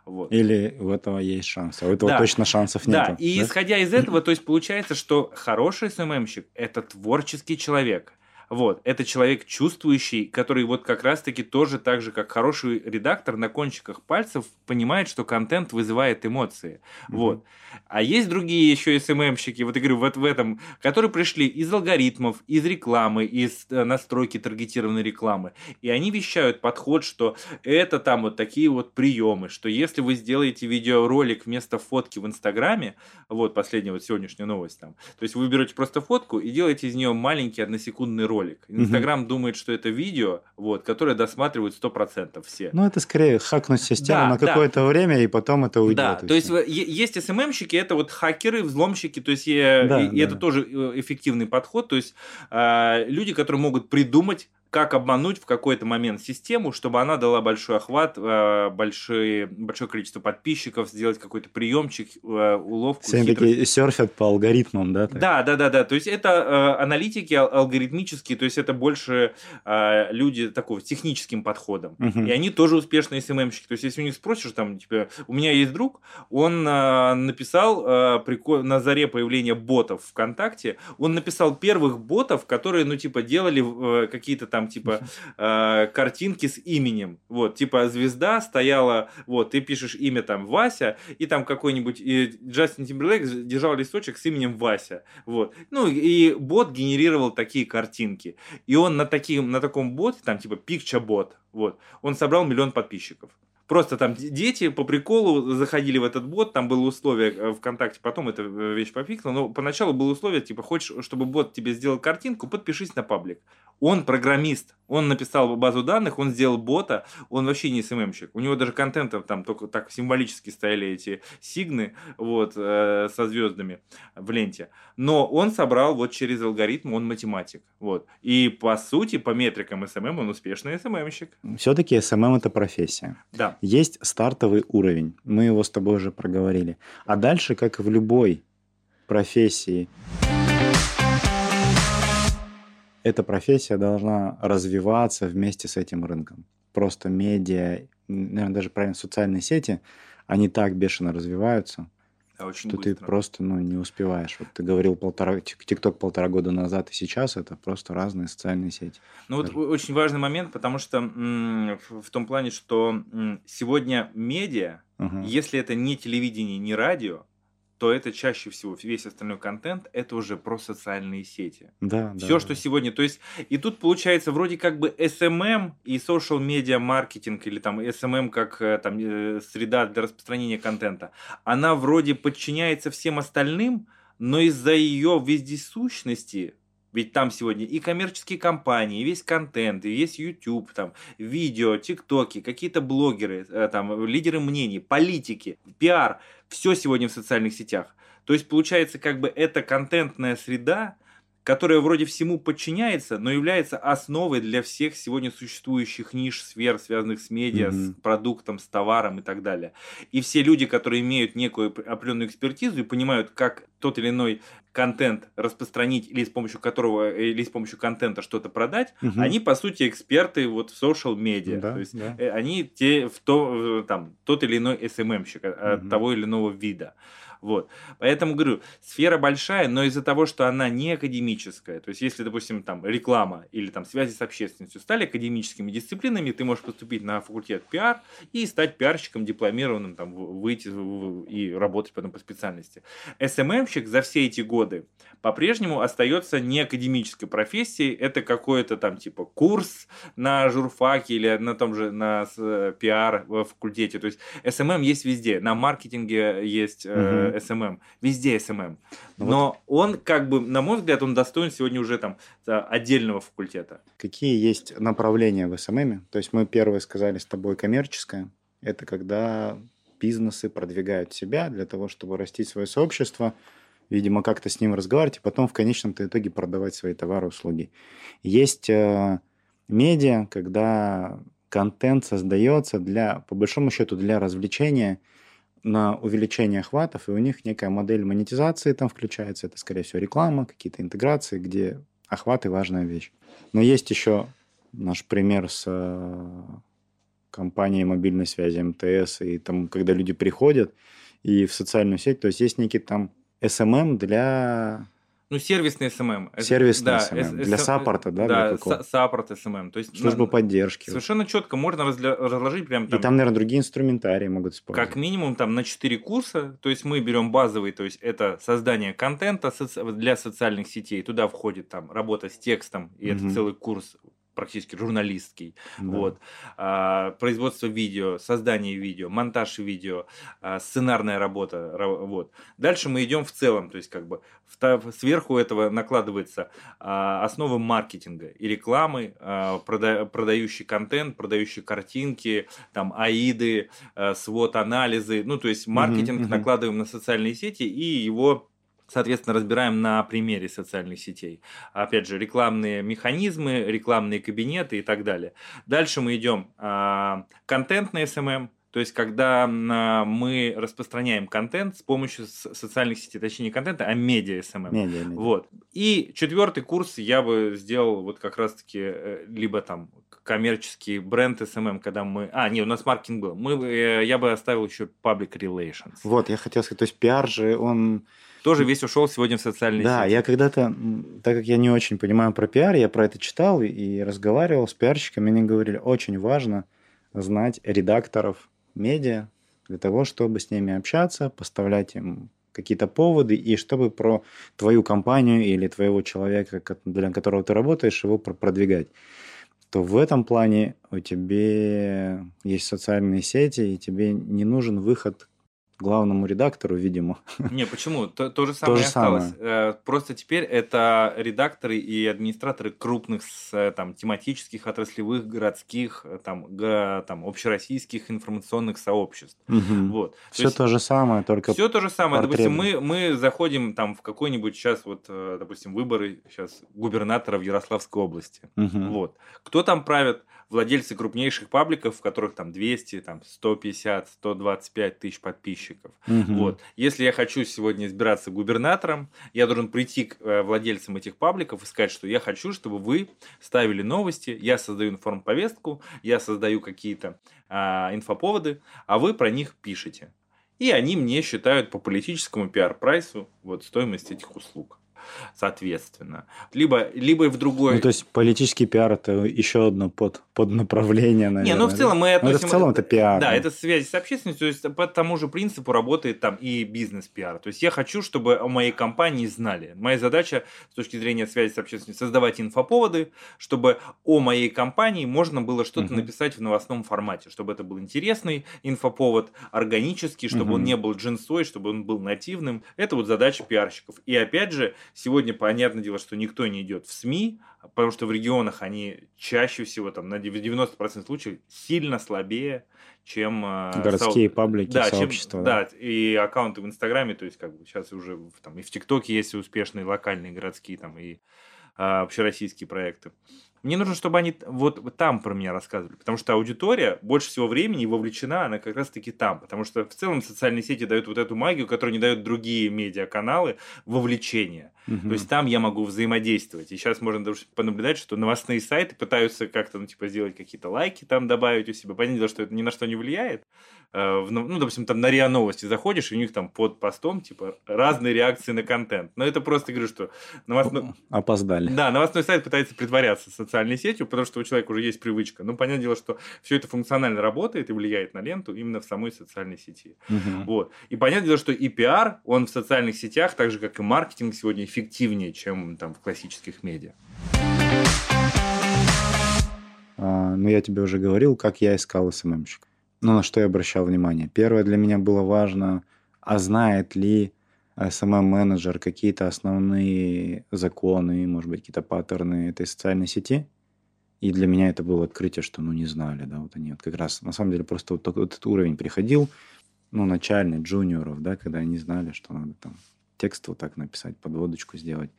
Вот. Или у этого есть шанс, а у этого да. точно шансов нет. Да, и да? исходя из этого, то есть получается, что хороший СММщик – это творческий человек. Вот, это человек чувствующий, который вот как раз-таки тоже так же, как хороший редактор на кончиках пальцев понимает, что контент вызывает эмоции. Mm-hmm. Вот. А есть другие еще СММщики, вот я говорю, вот в этом, которые пришли из алгоритмов, из рекламы, из э, настройки таргетированной рекламы. И они вещают подход, что это там вот такие вот приемы, что если вы сделаете видеоролик вместо фотки в Инстаграме, вот последняя вот сегодняшняя новость там, то есть вы берете просто фотку и делаете из нее маленький односекундный ролик, ролик. Инстаграм угу. думает, что это видео, вот, которое досматривают 100% все. Ну, это скорее хакнуть систему да, на какое-то да. время, и потом это уйдет. Да, то есть есть СММщики, это вот хакеры, взломщики, то есть да, и, да. это тоже э, эффективный подход, то есть э, люди, которые могут придумать как обмануть в какой-то момент систему, чтобы она дала большой охват, э, большое, большое количество подписчиков, сделать какой-то приемчик, э, уловку. Все такие серфят по алгоритмам, да? Так? Да, да, да, да. То есть это э, аналитики алгоритмические, то есть это больше люди такого техническим подходом. Угу. И они тоже успешные СММщики. То есть если у них спросишь, там, типа, у меня есть друг, он написал на заре появления ботов ВКонтакте, он написал первых ботов, которые, ну, типа, делали какие-то там типа э, картинки с именем. Вот, типа звезда стояла, вот, ты пишешь имя там Вася, и там какой-нибудь и Джастин Тимберлейк держал листочек с именем Вася. Вот. Ну, и бот генерировал такие картинки. И он на, таким, на таком боте, там типа Picture бот, вот, он собрал миллион подписчиков. Просто там дети по приколу заходили в этот бот, там было условие э, ВКонтакте, потом эта э, вещь пофиксила, но поначалу было условие, типа, хочешь, чтобы бот тебе сделал картинку, подпишись на паблик. Он программист, он написал базу данных, он сделал бота, он вообще не СММщик. У него даже контентом там только так символически стояли эти сигны вот, э, со звездами в ленте. Но он собрал вот через алгоритм, он математик. Вот. И по сути, по метрикам SMM он успешный SMM щик. Все-таки SMM это профессия. Да. Есть стартовый уровень, мы его с тобой уже проговорили. А дальше, как и в любой профессии, эта профессия должна развиваться вместе с этим рынком. Просто медиа, наверное, даже правильно, социальные сети, они так бешено развиваются, да, очень что быстро. ты просто ну, не успеваешь. Вот ты говорил полтора, ТикТок полтора года назад и сейчас это просто разные социальные сети. Ну вот очень важный момент, потому что в том плане, что сегодня медиа, угу. если это не телевидение, не радио, то это чаще всего весь остальной контент это уже про социальные сети. Да, Все, да, что да. сегодня. То есть, и тут получается вроде как бы SMM и social media маркетинг или там SMM как э, там э, среда для распространения контента, она вроде подчиняется всем остальным, но из-за ее вездесущности ведь там сегодня и коммерческие компании, и весь контент, и весь YouTube, там, видео, тиктоки, какие-то блогеры, э, там, лидеры мнений, политики, пиар. Все сегодня в социальных сетях. То есть, получается, как бы эта контентная среда, которая вроде всему подчиняется, но является основой для всех сегодня существующих ниш, сфер, связанных с медиа, mm-hmm. с продуктом, с товаром и так далее. И все люди, которые имеют некую определенную экспертизу и понимают, как тот или иной контент распространить или с помощью которого или с помощью контента что-то продать, угу. они по сути эксперты вот в social медиа, да, то есть да. Э, они те в то там тот или иной SMM-щик угу. от того или иного вида. Вот. Поэтому говорю, сфера большая, но из-за того, что она не академическая, то есть если, допустим, там реклама или там связи с общественностью стали академическими дисциплинами, ты можешь поступить на факультет пиар и стать пиарщиком дипломированным, там, выйти и работать потом по специальности. СММщик за все эти годы по-прежнему остается не академической профессией, это какой-то там типа курс на журфаке или на том же на э, пиар в факультете. То есть SMM есть везде, на маркетинге есть угу mm SMM, везде SMM. Ну Но вот. он, как бы, на мой взгляд, он достоин сегодня уже там отдельного факультета. Какие есть направления в SMM? То есть мы первое сказали с тобой коммерческое. Это когда бизнесы продвигают себя для того, чтобы растить свое сообщество. видимо, как-то с ним разговаривать, и потом в конечном итоге продавать свои товары, услуги. Есть э, медиа, когда контент создается для, по большому счету, для развлечения, на увеличение охватов, и у них некая модель монетизации там включается. Это, скорее всего, реклама, какие-то интеграции, где охваты – важная вещь. Но есть еще наш пример с э, компанией мобильной связи МТС, и там, когда люди приходят и в социальную сеть, то есть есть некий там SMM для ну, сервисный SMM. Сервисный да, SMM. Для саппорта, да? Да, support SMM. То есть, Служба на, поддержки. Совершенно четко можно разля- разложить прям там... И там, наверное, другие инструментарии могут использовать. Как минимум там на 4 курса. То есть мы берем базовый, то есть это создание контента для социальных сетей. Туда входит там работа с текстом, и угу. это целый курс практически журналистский. Да. Вот. А, производство видео, создание видео, монтаж видео, а, сценарная работа. Вот. Дальше мы идем в целом, то есть как бы сверху этого накладывается а, основы маркетинга и рекламы, а, прода, продающий контент, продающие картинки, там аиды, а, свод анализы. Ну, то есть маркетинг uh-huh. накладываем на социальные сети и его соответственно, разбираем на примере социальных сетей. Опять же, рекламные механизмы, рекламные кабинеты и так далее. Дальше мы идем а, контент на SMM, то есть, когда а, мы распространяем контент с помощью социальных сетей, точнее не контента, а медиа SMM. Медиа, медиа. Вот. И четвертый курс я бы сделал вот как раз-таки э, либо там коммерческий бренд SMM, когда мы... А, нет, у нас маркетинг был. Мы, э, я бы оставил еще public relations. Вот, я хотел сказать, то есть пиар же, он тоже весь ушел сегодня в социальные да, сети. Да, я когда-то, так как я не очень понимаю про пиар, я про это читал и разговаривал с пиарщиками, они говорили, очень важно знать редакторов медиа для того, чтобы с ними общаться, поставлять им какие-то поводы, и чтобы про твою компанию или твоего человека, для которого ты работаешь, его продвигать то в этом плане у тебя есть социальные сети, и тебе не нужен выход главному редактору, видимо. Не, почему? То, то же самое то же осталось. Самое. Э, просто теперь это редакторы и администраторы крупных э, там, тематических, отраслевых, городских, э, там, га, там, общероссийских информационных сообществ. Угу. Вот. Все то, есть, то же самое, только Все то же самое. Допустим, мы, мы заходим там, в какой-нибудь сейчас, вот, допустим, выборы сейчас губернатора в Ярославской области. Угу. Вот. Кто там правит? Владельцы крупнейших пабликов, в которых там 200, там 150, 125 тысяч подписчиков. Угу. Вот. Если я хочу сегодня избираться губернатором, я должен прийти к э, владельцам этих пабликов и сказать, что я хочу, чтобы вы ставили новости, я создаю информповестку, я создаю какие-то а, инфоповоды, а вы про них пишете. И они мне считают по политическому пиар-прайсу вот стоимость этих услуг соответственно. Либо, либо в другой... Ну, то есть политический пиар – это еще одно под, под направление, наверное. Не, ну в целом мы относим... Но это в целом это пиар. Да, это связь с общественностью, то есть по тому же принципу работает там и бизнес-пиар. То есть я хочу, чтобы о моей компании знали. Моя задача с точки зрения связи с общественностью создавать инфоповоды, чтобы о моей компании можно было что-то uh написать в новостном формате, чтобы это был интересный инфоповод, органический, чтобы uh он не был джинсой, чтобы он был нативным. Это вот задача пиарщиков. И опять же, Сегодня, понятное дело, что никто не идет в СМИ, потому что в регионах они чаще всего, там, на 90% случаев, сильно слабее, чем... Э, Городские со... паблики, да, сообщества. Чем, да. да, и аккаунты в Инстаграме, то есть, как бы, сейчас уже там и в ТикТоке есть успешные локальные городские, там, и а, общероссийские проекты. Мне нужно, чтобы они вот там про меня рассказывали, потому что аудитория больше всего времени вовлечена, она как раз-таки там, потому что в целом социальные сети дают вот эту магию, которую не дают другие медиаканалы, вовлечение. Угу. То есть там я могу взаимодействовать. И сейчас можно даже понаблюдать, что новостные сайты пытаются как-то, ну, типа, сделать какие-то лайки там добавить у себя. Понятно, что это ни на что не влияет. Э, ну, допустим, там на РИА Новости заходишь, и у них там под постом, типа, разные реакции на контент. Но это просто, говорю, что... Новостной... Опоздали. Да, новостной сайт пытается притворяться социальной сетью, потому что у человека уже есть привычка. Ну, понятное дело, что все это функционально работает и влияет на ленту именно в самой социальной сети. Угу. Вот. И понятное дело, что и пиар, он в социальных сетях, так же, как и маркетинг сегодня эффективнее, чем там в классических медиа. А, ну, я тебе уже говорил, как я искал СММщик. Ну, на что я обращал внимание. Первое для меня было важно, а знает ли SMM-менеджер какие-то основные законы, может быть, какие-то паттерны этой социальной сети. И для меня это было открытие, что, ну, не знали, да, вот они вот как раз, на самом деле, просто вот, вот этот уровень приходил, ну, начальный, джуниоров, да, когда они знали, что надо там текст вот так написать, подводочку сделать.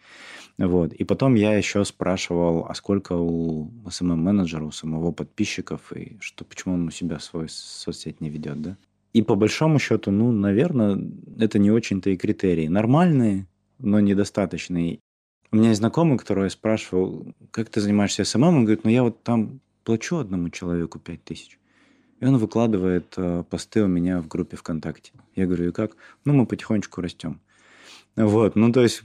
Вот. И потом я еще спрашивал, а сколько у SMM-менеджера, у самого подписчиков, и что, почему он у себя свой соцсеть не ведет, да? И по большому счету, ну, наверное, это не очень-то и критерии. Нормальные, но недостаточные. У меня есть знакомый, который я спрашивал, как ты занимаешься SMM? Он говорит, ну, я вот там плачу одному человеку 5 тысяч. И он выкладывает э, посты у меня в группе ВКонтакте. Я говорю, и как? Ну, мы потихонечку растем. Вот, ну, то есть,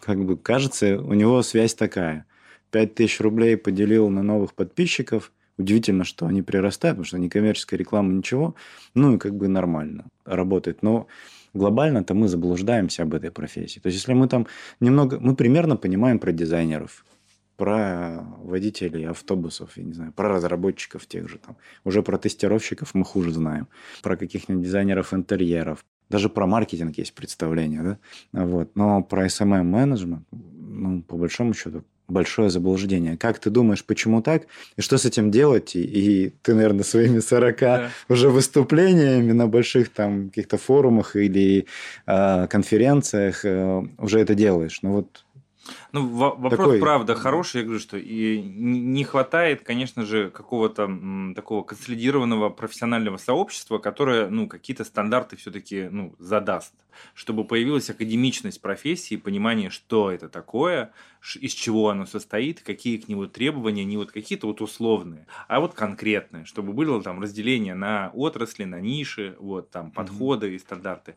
как бы, кажется, у него связь такая. 5 тысяч рублей поделил на новых подписчиков. Удивительно, что они прирастают, потому что не коммерческая реклама, ничего. Ну, и как бы нормально работает. Но глобально-то мы заблуждаемся об этой профессии. То есть, если мы там немного... Мы примерно понимаем про дизайнеров, про водителей автобусов, я не знаю, про разработчиков тех же там. Уже про тестировщиков мы хуже знаем. Про каких-нибудь дизайнеров интерьеров. Даже про маркетинг есть представление, да? Вот. Но про SMM-менеджмент, ну, по большому счету, большое заблуждение. Как ты думаешь, почему так? И что с этим делать? И, и ты, наверное, своими 40 да. уже выступлениями на больших там каких-то форумах или э, конференциях э, уже это делаешь. Ну вот ну, вопрос, такой... правда, хороший. Я говорю, что и не хватает, конечно же, какого-то такого консолидированного профессионального сообщества, которое, ну, какие-то стандарты все-таки, ну, задаст. Чтобы появилась академичность профессии, понимание, что это такое, из чего оно состоит, какие к нему требования, не вот какие-то вот условные, а вот конкретные, чтобы было там разделение на отрасли, на ниши, вот там подходы mm-hmm. и стандарты.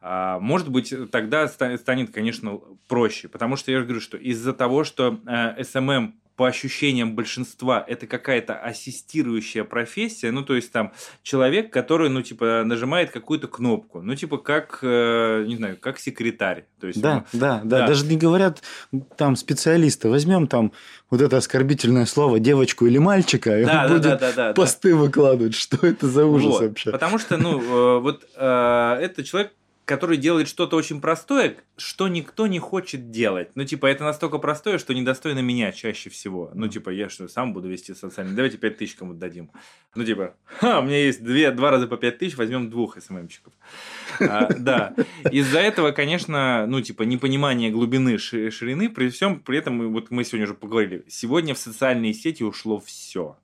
А, может быть, тогда станет, конечно, проще, потому что я же говорю, что из-за того, что э, SMM по ощущениям большинства это какая-то ассистирующая профессия, ну то есть там человек, который, ну типа нажимает какую-то кнопку, ну типа как, э, не знаю, как секретарь. То есть, да, ну, да, да, да, даже не говорят там специалисты, возьмем там вот это оскорбительное слово девочку или мальчика, и да, он да, будет да, да, да, посты да. выкладывать, что это за ужас вот, вообще. Потому что, ну э, вот э, это человек который делает что-то очень простое, что никто не хочет делать. Ну, типа, это настолько простое, что недостойно меня чаще всего. Ну, типа, я что, сам буду вести социальный. Давайте 5 тысяч кому-то дадим. Ну, типа, ха, у меня есть две, два раза по 5 тысяч, возьмем двух СММщиков. А, да. Из-за этого, конечно, ну, типа, непонимание глубины ширины, при всем при этом, вот мы сегодня уже поговорили, сегодня в социальные сети ушло все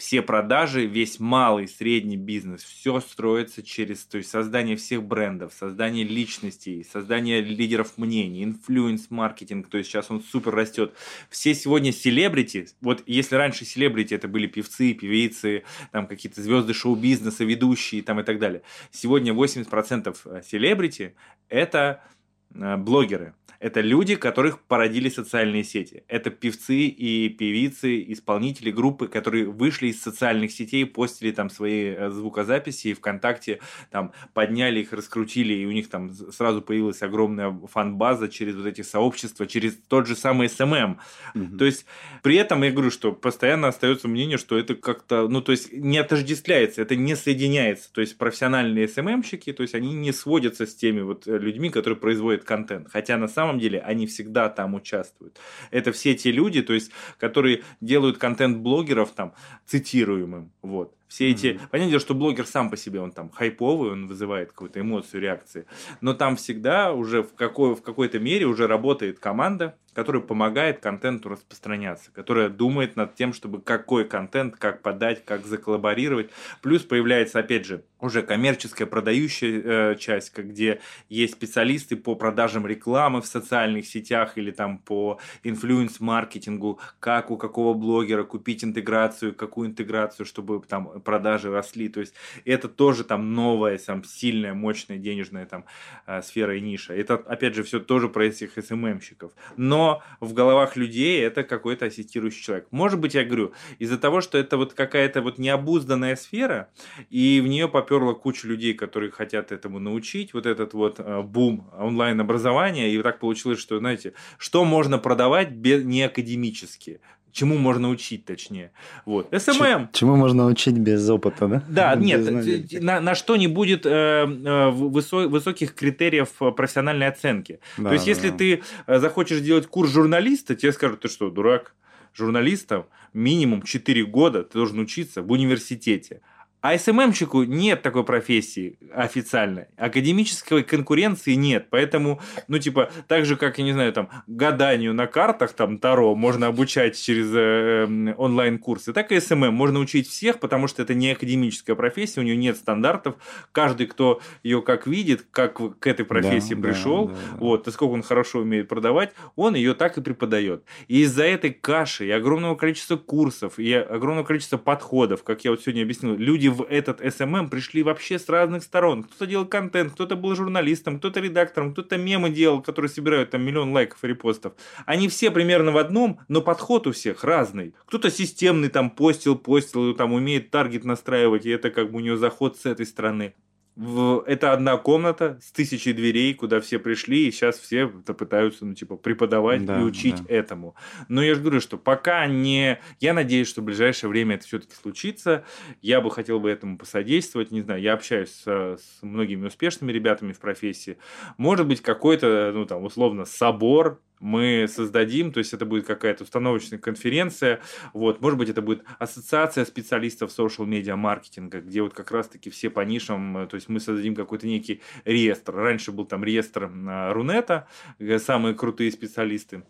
все продажи, весь малый, средний бизнес, все строится через то есть создание всех брендов, создание личностей, создание лидеров мнений, инфлюенс-маркетинг, то есть сейчас он супер растет. Все сегодня селебрити, вот если раньше селебрити это были певцы, певицы, там какие-то звезды шоу-бизнеса, ведущие там и так далее, сегодня 80% селебрити это э, блогеры, это люди, которых породили социальные сети. Это певцы и певицы, исполнители группы, которые вышли из социальных сетей, постили там свои э, звукозаписи и ВКонтакте там подняли их, раскрутили, и у них там сразу появилась огромная фан-база через вот эти сообщества, через тот же самый SMM. Угу. То есть при этом я говорю, что постоянно остается мнение, что это как-то, ну то есть не отождествляется, это не соединяется. То есть профессиональные SMM-щики, то есть они не сводятся с теми вот э, людьми, которые производят контент. Хотя на самом деле они всегда там участвуют. Это все те люди, то есть, которые делают контент блогеров там цитируемым, вот. Все эти... Mm-hmm. Понятное дело, что блогер сам по себе, он там хайповый, он вызывает какую-то эмоцию, реакции. Но там всегда уже в, какой, в какой-то мере уже работает команда, которая помогает контенту распространяться, которая думает над тем, чтобы какой контент, как подать, как заколлаборировать. Плюс появляется, опять же, уже коммерческая продающая э, часть, где есть специалисты по продажам рекламы в социальных сетях или там по инфлюенс-маркетингу, как у какого блогера купить интеграцию, какую интеграцию, чтобы там продажи росли. То есть это тоже там новая, там сильная, мощная денежная там э, сфера и ниша. Это, опять же, все тоже про этих СММщиков. Но в головах людей это какой-то ассистирующий человек. Может быть, я говорю, из-за того, что это вот какая-то вот необузданная сфера, и в нее поперла куча людей, которые хотят этому научить, вот этот вот э, бум онлайн-образования, и так получилось, что, знаете, что можно продавать не академически? Чему можно учить, точнее. Вот. SMM. Чему можно учить без опыта, да? Да, нет, на, на что не будет э, э, высо, высоких критериев профессиональной оценки. Да, То есть, да, если да. ты э, захочешь делать курс журналиста, тебе скажут, ты что, дурак? Журналистом минимум 4 года ты должен учиться в университете. А SMM щику нет такой профессии официально. Академической конкуренции нет. Поэтому, ну, типа, так же, как, я не знаю, там, гаданию на картах, там, Таро можно обучать через э, эм, онлайн-курсы, так и SMM можно учить всех, потому что это не академическая профессия, у нее нет стандартов. Каждый, кто ее как видит, как к этой профессии да, пришел, да, да, да. вот, насколько он хорошо умеет продавать, он ее так и преподает. И из-за этой каши и огромного количества курсов, и огромного количества подходов, как я вот сегодня объяснил, люди в этот SMM пришли вообще с разных сторон. Кто-то делал контент, кто-то был журналистом, кто-то редактором, кто-то мемы делал, которые собирают там миллион лайков и репостов. Они все примерно в одном, но подход у всех разный. Кто-то системный там постил, постил, там умеет таргет настраивать, и это как бы у него заход с этой стороны в, это одна комната с тысячей дверей, куда все пришли, и сейчас все это пытаются, ну, типа, преподавать да, и учить да. этому. Но я же говорю, что пока не... Я надеюсь, что в ближайшее время это все-таки случится. Я бы хотел бы этому посодействовать. Не знаю, я общаюсь с, с многими успешными ребятами в профессии. Может быть, какой-то, ну, там, условно, собор мы создадим, то есть это будет какая-то установочная конференция, вот, может быть, это будет ассоциация специалистов social медиа маркетинга, где вот как раз-таки все по нишам, то есть мы создадим какой-то некий реестр. Раньше был там реестр Рунета, э, самые крутые специалисты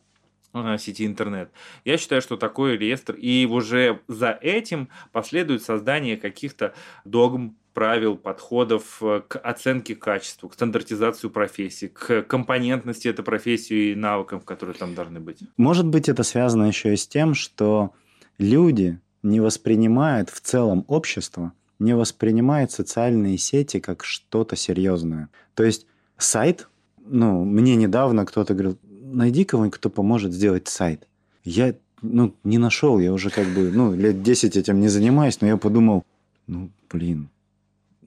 сети интернет. Я считаю, что такой реестр, и уже за этим последует создание каких-то догм, правил, подходов э, к оценке качества, к стандартизации профессии, к компонентности этой профессии и навыкам, которые там должны быть. Может быть, это связано еще и с тем, что люди не воспринимают в целом общество, не воспринимают социальные сети как что-то серьезное. То есть сайт, ну, мне недавно кто-то говорил, найди кого-нибудь, кто поможет сделать сайт. Я ну, не нашел, я уже как бы, ну, лет 10 этим не занимаюсь, но я подумал, ну, блин,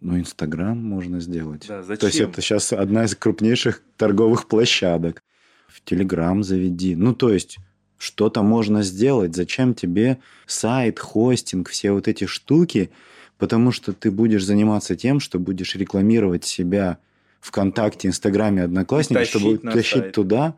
ну, Инстаграм можно сделать. Да, зачем? То есть это сейчас одна из крупнейших торговых площадок. В Телеграм заведи. Ну, то есть что-то можно сделать. Зачем тебе сайт, хостинг, все вот эти штуки? Потому что ты будешь заниматься тем, что будешь рекламировать себя ВКонтакте, Инстаграме, Одноклассники, чтобы тащить сайт. туда.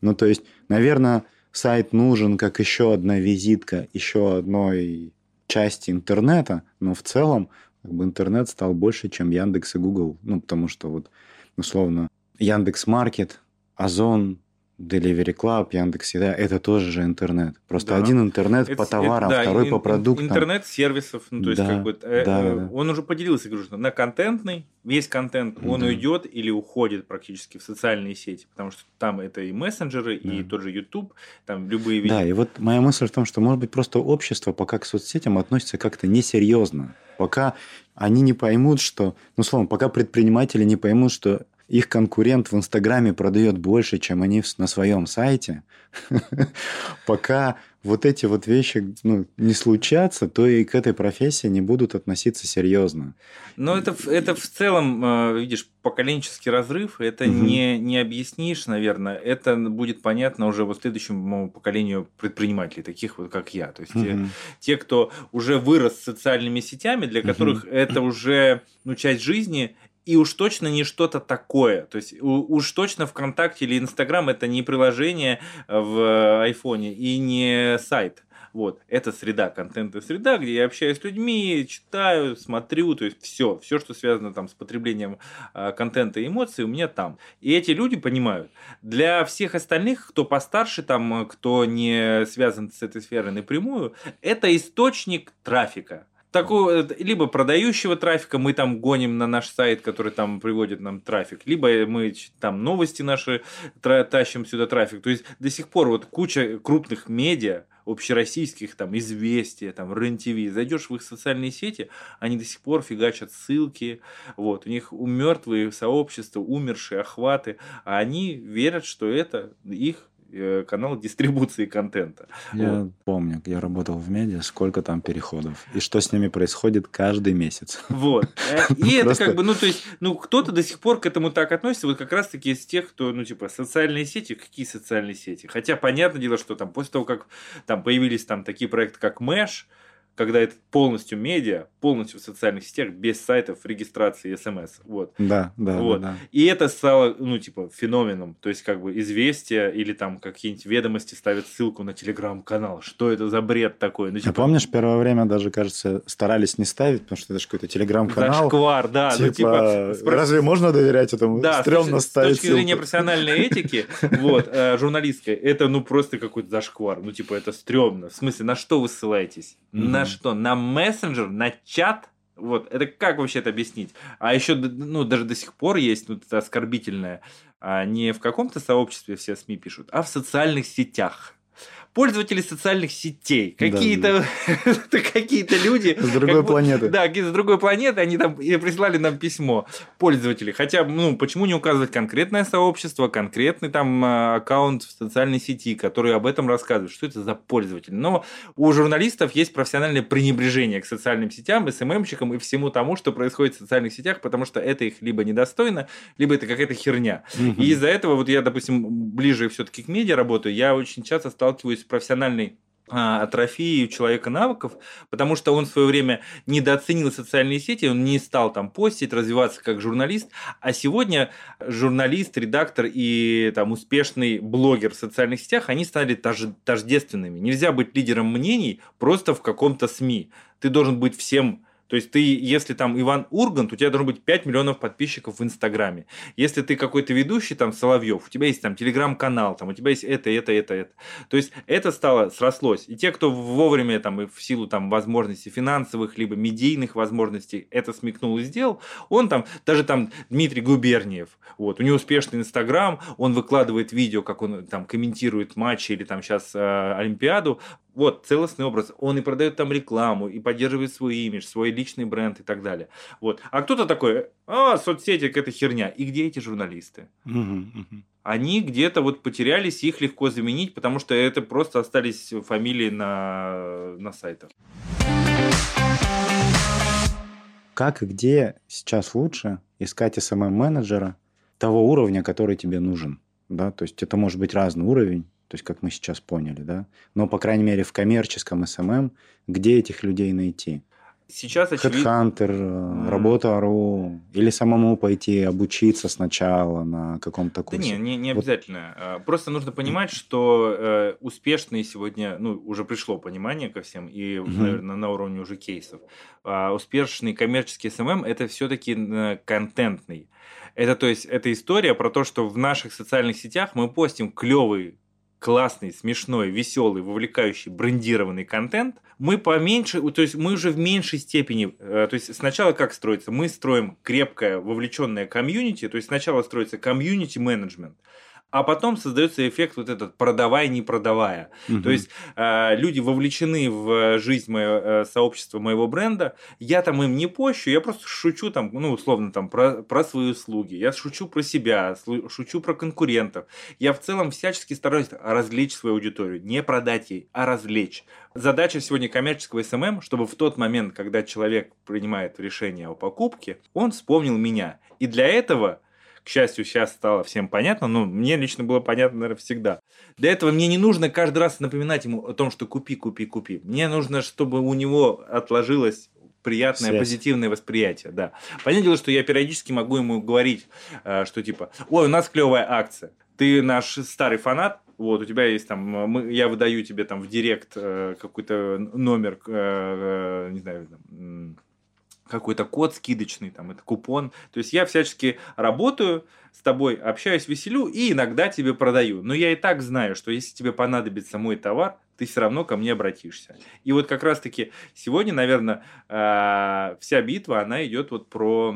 Ну, то есть, наверное, сайт нужен как еще одна визитка, еще одной части интернета, но в целом как бы интернет стал больше, чем Яндекс и Google. Ну, потому что вот, условно, Яндекс Маркет, Озон, Delivery Club, Яндекс Еда, это тоже же интернет. Просто да. один интернет это, по товарам, это, да, второй ин, по продуктам. Интернет сервисов, ну то есть да, как бы э, да, э, да. он уже поделился, говорю, на контентный, весь контент, он да. уйдет или уходит практически в социальные сети, потому что там это и мессенджеры, да. и тот же YouTube, там любые видео. Да, и вот моя мысль в том, что может быть просто общество пока к соцсетям относится как-то несерьезно, пока они не поймут, что, ну словом, пока предприниматели не поймут, что их конкурент в Инстаграме продает больше, чем они на своем сайте, пока вот эти вот вещи ну, не случатся, то и к этой профессии не будут относиться серьезно. Но это, это в целом, э, видишь, поколенческий разрыв, это угу. не, не объяснишь, наверное, это будет понятно уже вот следующему поколению предпринимателей, таких вот, как я. То есть угу. те, те, кто уже вырос с социальными сетями, для которых угу. это уже ну, часть жизни, и уж точно не что-то такое. То есть уж точно ВКонтакте или Инстаграм это не приложение в айфоне и не сайт. Вот, это среда, контентная среда, где я общаюсь с людьми, читаю, смотрю, то есть все, все, что связано там с потреблением э, контента и эмоций, у меня там. И эти люди понимают. Для всех остальных, кто постарше, там, кто не связан с этой сферой напрямую, это источник трафика такого, либо продающего трафика, мы там гоним на наш сайт, который там приводит нам трафик, либо мы там новости наши тащим сюда трафик. То есть до сих пор вот куча крупных медиа, общероссийских, там, известия, там, РЕН-ТВ, зайдешь в их социальные сети, они до сих пор фигачат ссылки, вот, у них мертвые сообщества, умершие охваты, а они верят, что это их Э, канал дистрибуции контента. Я вот. помню, я работал в медиа, сколько там переходов, и что с ними происходит каждый месяц. Вот. Э, и это как бы, ну, то есть, ну, кто-то до сих пор к этому так относится, вот как раз-таки из тех, кто, ну, типа, социальные сети, какие социальные сети? Хотя, понятное дело, что там после того, как там появились там такие проекты, как Mesh, когда это полностью медиа, полностью в социальных сетях, без сайтов, регистрации, смс. Вот. Да, да, вот. да, да. И это стало, ну, типа, феноменом. То есть, как бы, известия или там какие-нибудь ведомости ставят ссылку на телеграм-канал. Что это за бред такой? Ну, А помнишь, первое время даже, кажется, старались не ставить, потому что это же какой-то телеграм-канал. Зашквар, да. Типа, ну, типа, спро- разве можно доверять этому? Да, Стремно с, ставить с точки зрения ссылку. профессиональной этики, вот, э, журналистской, это ну просто какой-то зашквар. Ну, типа, это стрёмно. В смысле, на что вы ссылаетесь? На что? На мессенджер, на чат? Вот, это как вообще это объяснить? А еще, ну, даже до сих пор есть, ну, это оскорбительное, а, не в каком-то сообществе все СМИ пишут, а в социальных сетях. Пользователи социальных сетей, Да, какие-то какие-то люди, С другой планеты. да, какие-то с другой планеты, они там прислали нам письмо пользователи. Хотя, ну, почему не указывать конкретное сообщество, конкретный там а, аккаунт в социальной сети, который об этом рассказывает, что это за пользователь. Но у журналистов есть профессиональное пренебрежение к социальным сетям, СММщикам и всему тому, что происходит в социальных сетях, потому что это их либо недостойно, либо это какая-то херня. И из-за этого, вот я, допустим, ближе все-таки к медиа работаю, я очень часто сталкиваюсь профессиональной а, атрофией у человека навыков, потому что он в свое время недооценил социальные сети, он не стал там постить, развиваться как журналист, а сегодня журналист, редактор и там успешный блогер в социальных сетях, они стали тож- тождественными. Нельзя быть лидером мнений просто в каком-то СМИ. Ты должен быть всем то есть ты, если там Иван Ургант, у тебя должно быть 5 миллионов подписчиков в Инстаграме. Если ты какой-то ведущий, там, Соловьев, у тебя есть там телеграм-канал, там, у тебя есть это, это, это, это. То есть это стало, срослось. И те, кто вовремя там и в силу там возможностей финансовых, либо медийных возможностей это смекнул и сделал, он там, даже там Дмитрий Губерниев, вот, у него успешный Инстаграм, он выкладывает видео, как он там комментирует матчи или там сейчас э, Олимпиаду, вот, целостный образ. Он и продает там рекламу, и поддерживает свой имидж, свой личный бренд и так далее. Вот. А кто-то такой, а, соцсети какая-то херня. И где эти журналисты? Мгм, мгм. Они где-то вот потерялись, их легко заменить, потому что это просто остались фамилии на, на сайтах. Как и где сейчас лучше искать SMM-менеджера того уровня, который тебе нужен? Да? То есть это может быть разный уровень, то есть как мы сейчас поняли, да? Но, по крайней мере, в коммерческом SMM, где этих людей найти? Сейчас очевидно... Headhunter, э, работа.ру, или самому пойти обучиться сначала на каком-то Да курсе? не, не, не Вот. обязательно. А, Просто нужно понимать, что э, успешные сегодня, ну, уже пришло понимание ко всем, и, Мгм. наверное, на уровне уже кейсов. А, успешный коммерческий СММ – это все-таки контентный. Это, то есть, это история про то, что в наших социальных сетях мы постим клевый классный, смешной, веселый, вовлекающий, брендированный контент, мы поменьше, то есть мы уже в меньшей степени, э, то есть сначала как строится? Мы строим крепкое, вовлеченное комьюнити, то есть сначала строится комьюнити менеджмент, а потом создается эффект вот этот продавай, не продавая. Мгм. То есть э, люди вовлечены в жизнь моего э, сообщества моего бренда. Я там им не пощу, я просто шучу там, ну, условно, там, про, про свои услуги. Я шучу про себя, шучу про конкурентов. Я в целом всячески стараюсь развлечь свою аудиторию. Не продать ей, а развлечь. Задача сегодня коммерческого СММ, чтобы в тот момент, когда человек принимает решение о покупке, он вспомнил меня. И для этого к счастью, сейчас стало всем понятно, но мне лично было понятно, наверное, всегда. Для этого мне не нужно каждый раз напоминать ему о том, что купи, купи, купи. Мне нужно, чтобы у него отложилось приятное, Связь. позитивное восприятие, да. Понятное дело, что я периодически могу ему говорить, э, что типа, ой, у нас клевая акция, ты наш старый фанат, вот, у тебя есть там, мы, я выдаю тебе там в директ э, какой-то номер, э, э, не знаю, там, какой-то код скидочный, там, это купон. То есть я всячески работаю с тобой, общаюсь, веселю и иногда тебе продаю. Но я и так знаю, что если тебе понадобится мой товар, ты все равно ко мне обратишься. И вот как раз-таки сегодня, наверное, э, вся битва, она идет вот про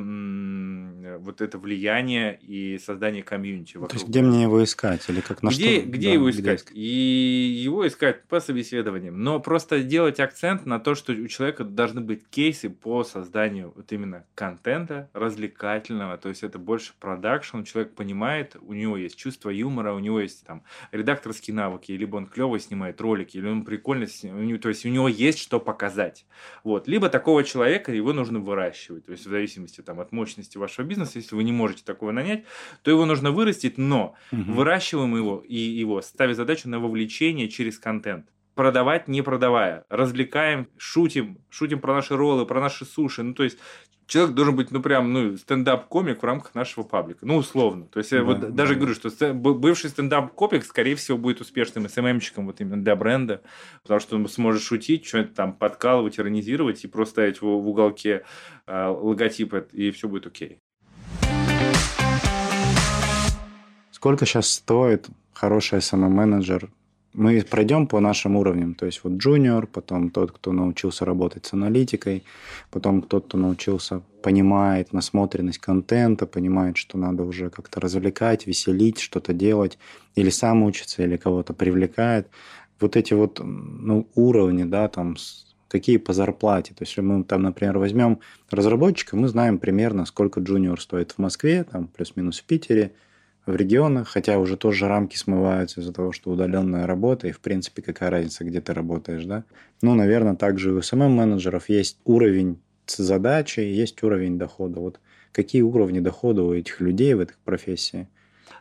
вот это влияние и создание комьюнити. То вокруг есть где мне его искать? Или как на где, что? где да, его искать? И его искать по собеседованиям. Но просто делать акцент на то, что у человека должны быть кейсы по созданию вот именно контента развлекательного. То есть это больше продакшн. Человек понимает, у него есть чувство юмора, у него есть там редакторские навыки, либо он клево снимает ролики, или он прикольно него- То есть у него есть что показать. Вот. Либо такого человека его нужно выращивать. То есть в зависимости там, от мощности вашего бизнеса, если вы не можете такого нанять, то его нужно вырастить, но Мгм. выращиваем его и его, ставя задачу на вовлечение через контент. продавать не продавая. Развлекаем, шутим, шутим про наши роллы, про наши суши. Ну, то есть человек должен быть, ну, прям, ну, стендап-комик в рамках нашего паблика. Ну, условно. То есть, да, я вот да. даже говорю, что бывший стендап-комик, скорее всего, будет успешным СММщиком вот именно для бренда, потому что он сможет шутить, что-нибудь там подкалывать, иронизировать и просто ставить в, в уголке э, логотип, и все будет окей. Сколько сейчас стоит хороший SMM-менеджер мы пройдем по нашим уровням. То есть вот джуниор, потом тот, кто научился работать с аналитикой, потом тот, кто научился, понимает насмотренность контента, понимает, что надо уже как-то развлекать, веселить, что-то делать, или сам учится, или кого-то привлекает. Вот эти вот ну, уровни, да, там, какие по зарплате. То есть, если мы там, например, возьмем разработчика, мы знаем примерно, сколько джуниор стоит в Москве, там, плюс-минус в Питере – в регионах, хотя уже тоже рамки смываются из-за того, что удаленная работа, и в принципе какая разница, где ты работаешь, да. Ну, наверное, также у SMM-менеджеров есть уровень задачи, есть уровень дохода. Вот какие уровни дохода у этих людей в этой профессии?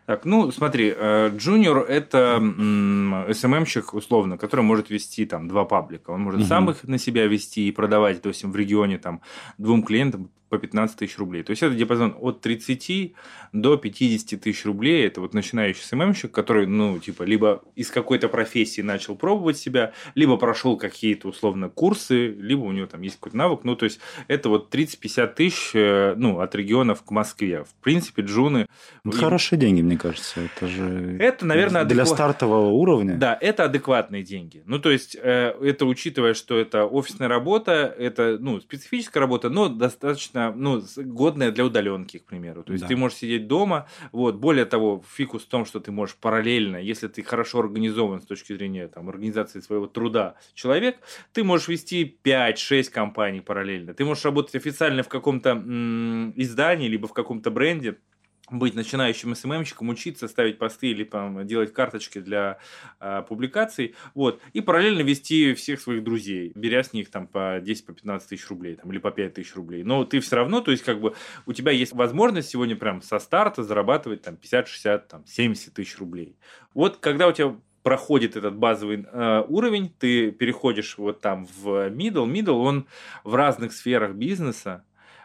Так, ну, смотри, э, джуниор – это СММщик, условно, который может вести там два паблика. Он может угу. сам их на себя вести и продавать, допустим, в регионе там двум клиентам по 15 тысяч рублей. То есть это диапазон от 30 до 50 тысяч рублей. Это вот начинающий СММщик, который, ну, типа, либо из какой-то профессии начал пробовать себя, либо прошел какие-то, условно, курсы, либо у него там есть какой-то навык. Ну, то есть это вот 30-50 тысяч, э, ну, от регионов к Москве. В принципе, джуны... Ну, хорошие деньги, мне кажется. Это же... Это, наверное, для адекват... стартового уровня. Да, это адекватные деньги. Ну, то есть э, это учитывая, что это офисная работа, это, ну, специфическая работа, но достаточно достаточно ну, годная для удаленки, к примеру. То есть да. ты можешь сидеть дома. Вот. Более того, фикус в том, что ты можешь параллельно, если ты хорошо организован с точки зрения там, организации своего труда человек, ты можешь вести 5-6 компаний параллельно. Ты можешь работать официально в каком-то м- издании, либо в каком-то бренде, быть начинающим СММщиком, учиться ставить посты или там, делать карточки для э, публикаций, вот, и параллельно вести всех своих друзей, беря с них там по 10-15 по 15 тысяч рублей, там, или по 5 тысяч рублей. Но ты все равно, то есть, как бы, у тебя есть возможность сегодня прям со старта зарабатывать там 50, 60, там, 70 тысяч рублей. Вот когда у тебя проходит этот базовый э, уровень, ты переходишь вот там в middle. Middle, он в разных сферах бизнеса,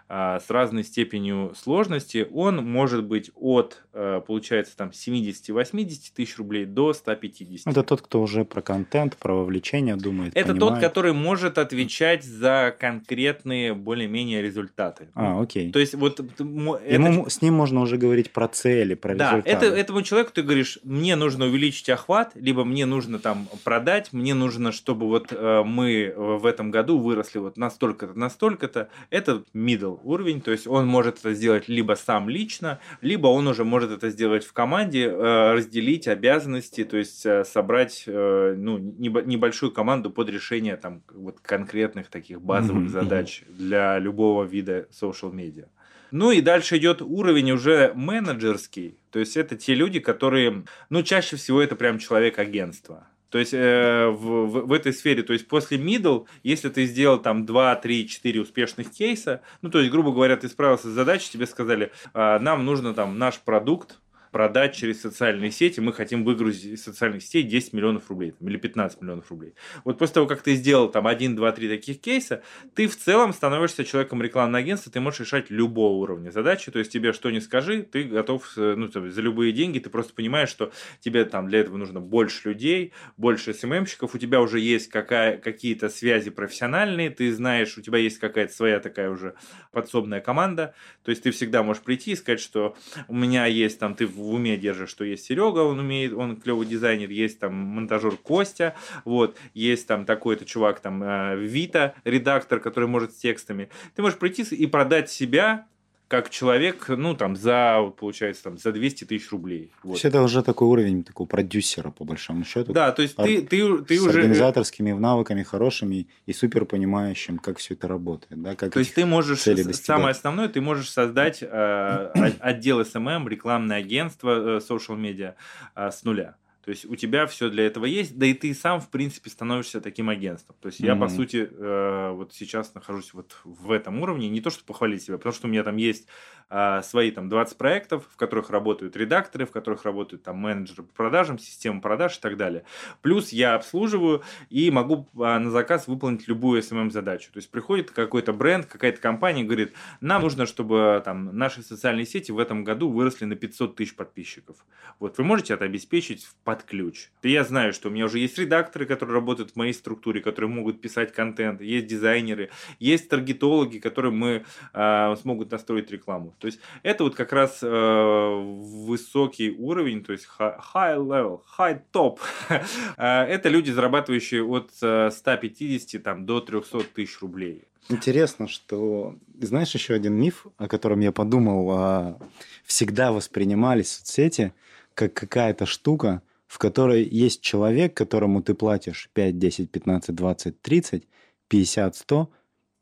с разной степенью сложности, он может быть от, э, получается, там 70-80 тысяч рублей до 150. Это тот, кто уже про контент, про вовлечение думает, Это понимает. тот, который может отвечать за конкретные более-менее результаты. А, окей. То есть вот... Ему, это... С ним можно уже говорить про цели, про да, результаты. Это, этому человеку ты говоришь, мне нужно увеличить охват, либо мне нужно там продать, мне нужно, чтобы вот э, мы в этом году выросли вот настолько-то, настолько-то. Это middle уровень, то есть он может это сделать либо сам лично, либо он уже может это сделать в команде, э, разделить обязанности, то есть э, собрать э, ну, небольшую команду под решение там вот конкретных таких базовых задач для любого вида social media. Ну и дальше идет уровень уже менеджерский, то есть это те люди, которые, ну чаще всего это прям человек агентства. То есть э, в, в, в этой сфере, то есть после middle, если ты сделал там 2, 3, 4 успешных кейса, ну то есть, грубо говоря, ты справился с задачей, тебе сказали, э, нам нужно там наш продукт, продать через социальные сети, мы хотим выгрузить из социальных сетей 10 миллионов рублей там, или 15 миллионов рублей. Вот после того, как ты сделал там 1, 2, 3 таких кейса, ты в целом становишься человеком рекламного агентства, ты можешь решать любого уровня задачи, то есть тебе что не скажи, ты готов э, ну, там, за любые деньги, ты просто понимаешь, что тебе там для этого нужно больше людей, больше СММщиков, у тебя уже есть какая, какие-то связи профессиональные, ты знаешь, у тебя есть какая-то своя такая уже подсобная команда, то есть ты всегда можешь прийти и сказать, что у меня есть там, ты в уме держишь, что есть Серега, он умеет, он клевый дизайнер, есть там монтажер Костя, вот, есть там такой-то чувак, там, э, Вита, редактор, который может с текстами. Ты можешь прийти и продать себя как человек, ну, там, за, получается, там, за 200 тысяч рублей. Вот. То есть это уже такой уровень такого продюсера, по большому счету. Да, то есть ты, ты, ты с уже... организаторскими навыками хорошими и супер понимающим, как все это работает. Да, как то есть ты можешь, самое основное, ты можешь создать э, отдел SMM, рекламное агентство, э, social media э, с нуля. То есть у тебя все для этого есть, да и ты сам, в принципе, становишься таким агентством. То есть mm-hmm. я, по сути, э, вот сейчас нахожусь вот в этом уровне. Не то, что похвалить себя, потому что у меня там есть а, свои там 20 проектов, в которых работают редакторы, в которых работают там менеджеры по продажам, система продаж и так далее. Плюс я обслуживаю и могу а, на заказ выполнить любую SMM-задачу. То есть приходит какой-то бренд, какая-то компания говорит, нам нужно, чтобы там наши социальные сети в этом году выросли на 500 тысяч подписчиков. Вот вы можете это обеспечить под ключ. Я знаю, что у меня уже есть редакторы, которые работают в моей структуре, которые могут писать контент, есть дизайнеры, есть таргетологи, которые мы э, смогут настроить рекламу. То есть это вот как раз э, высокий уровень, то есть high level, high top. Э, это люди, зарабатывающие от 150 э, там, до 300 тысяч рублей. Интересно, что знаешь еще один миф, о котором я подумал, а, всегда воспринимались соцсети как какая-то штука, в которой есть человек, которому ты платишь 5, 10, 15, 20, 30, 50, 100,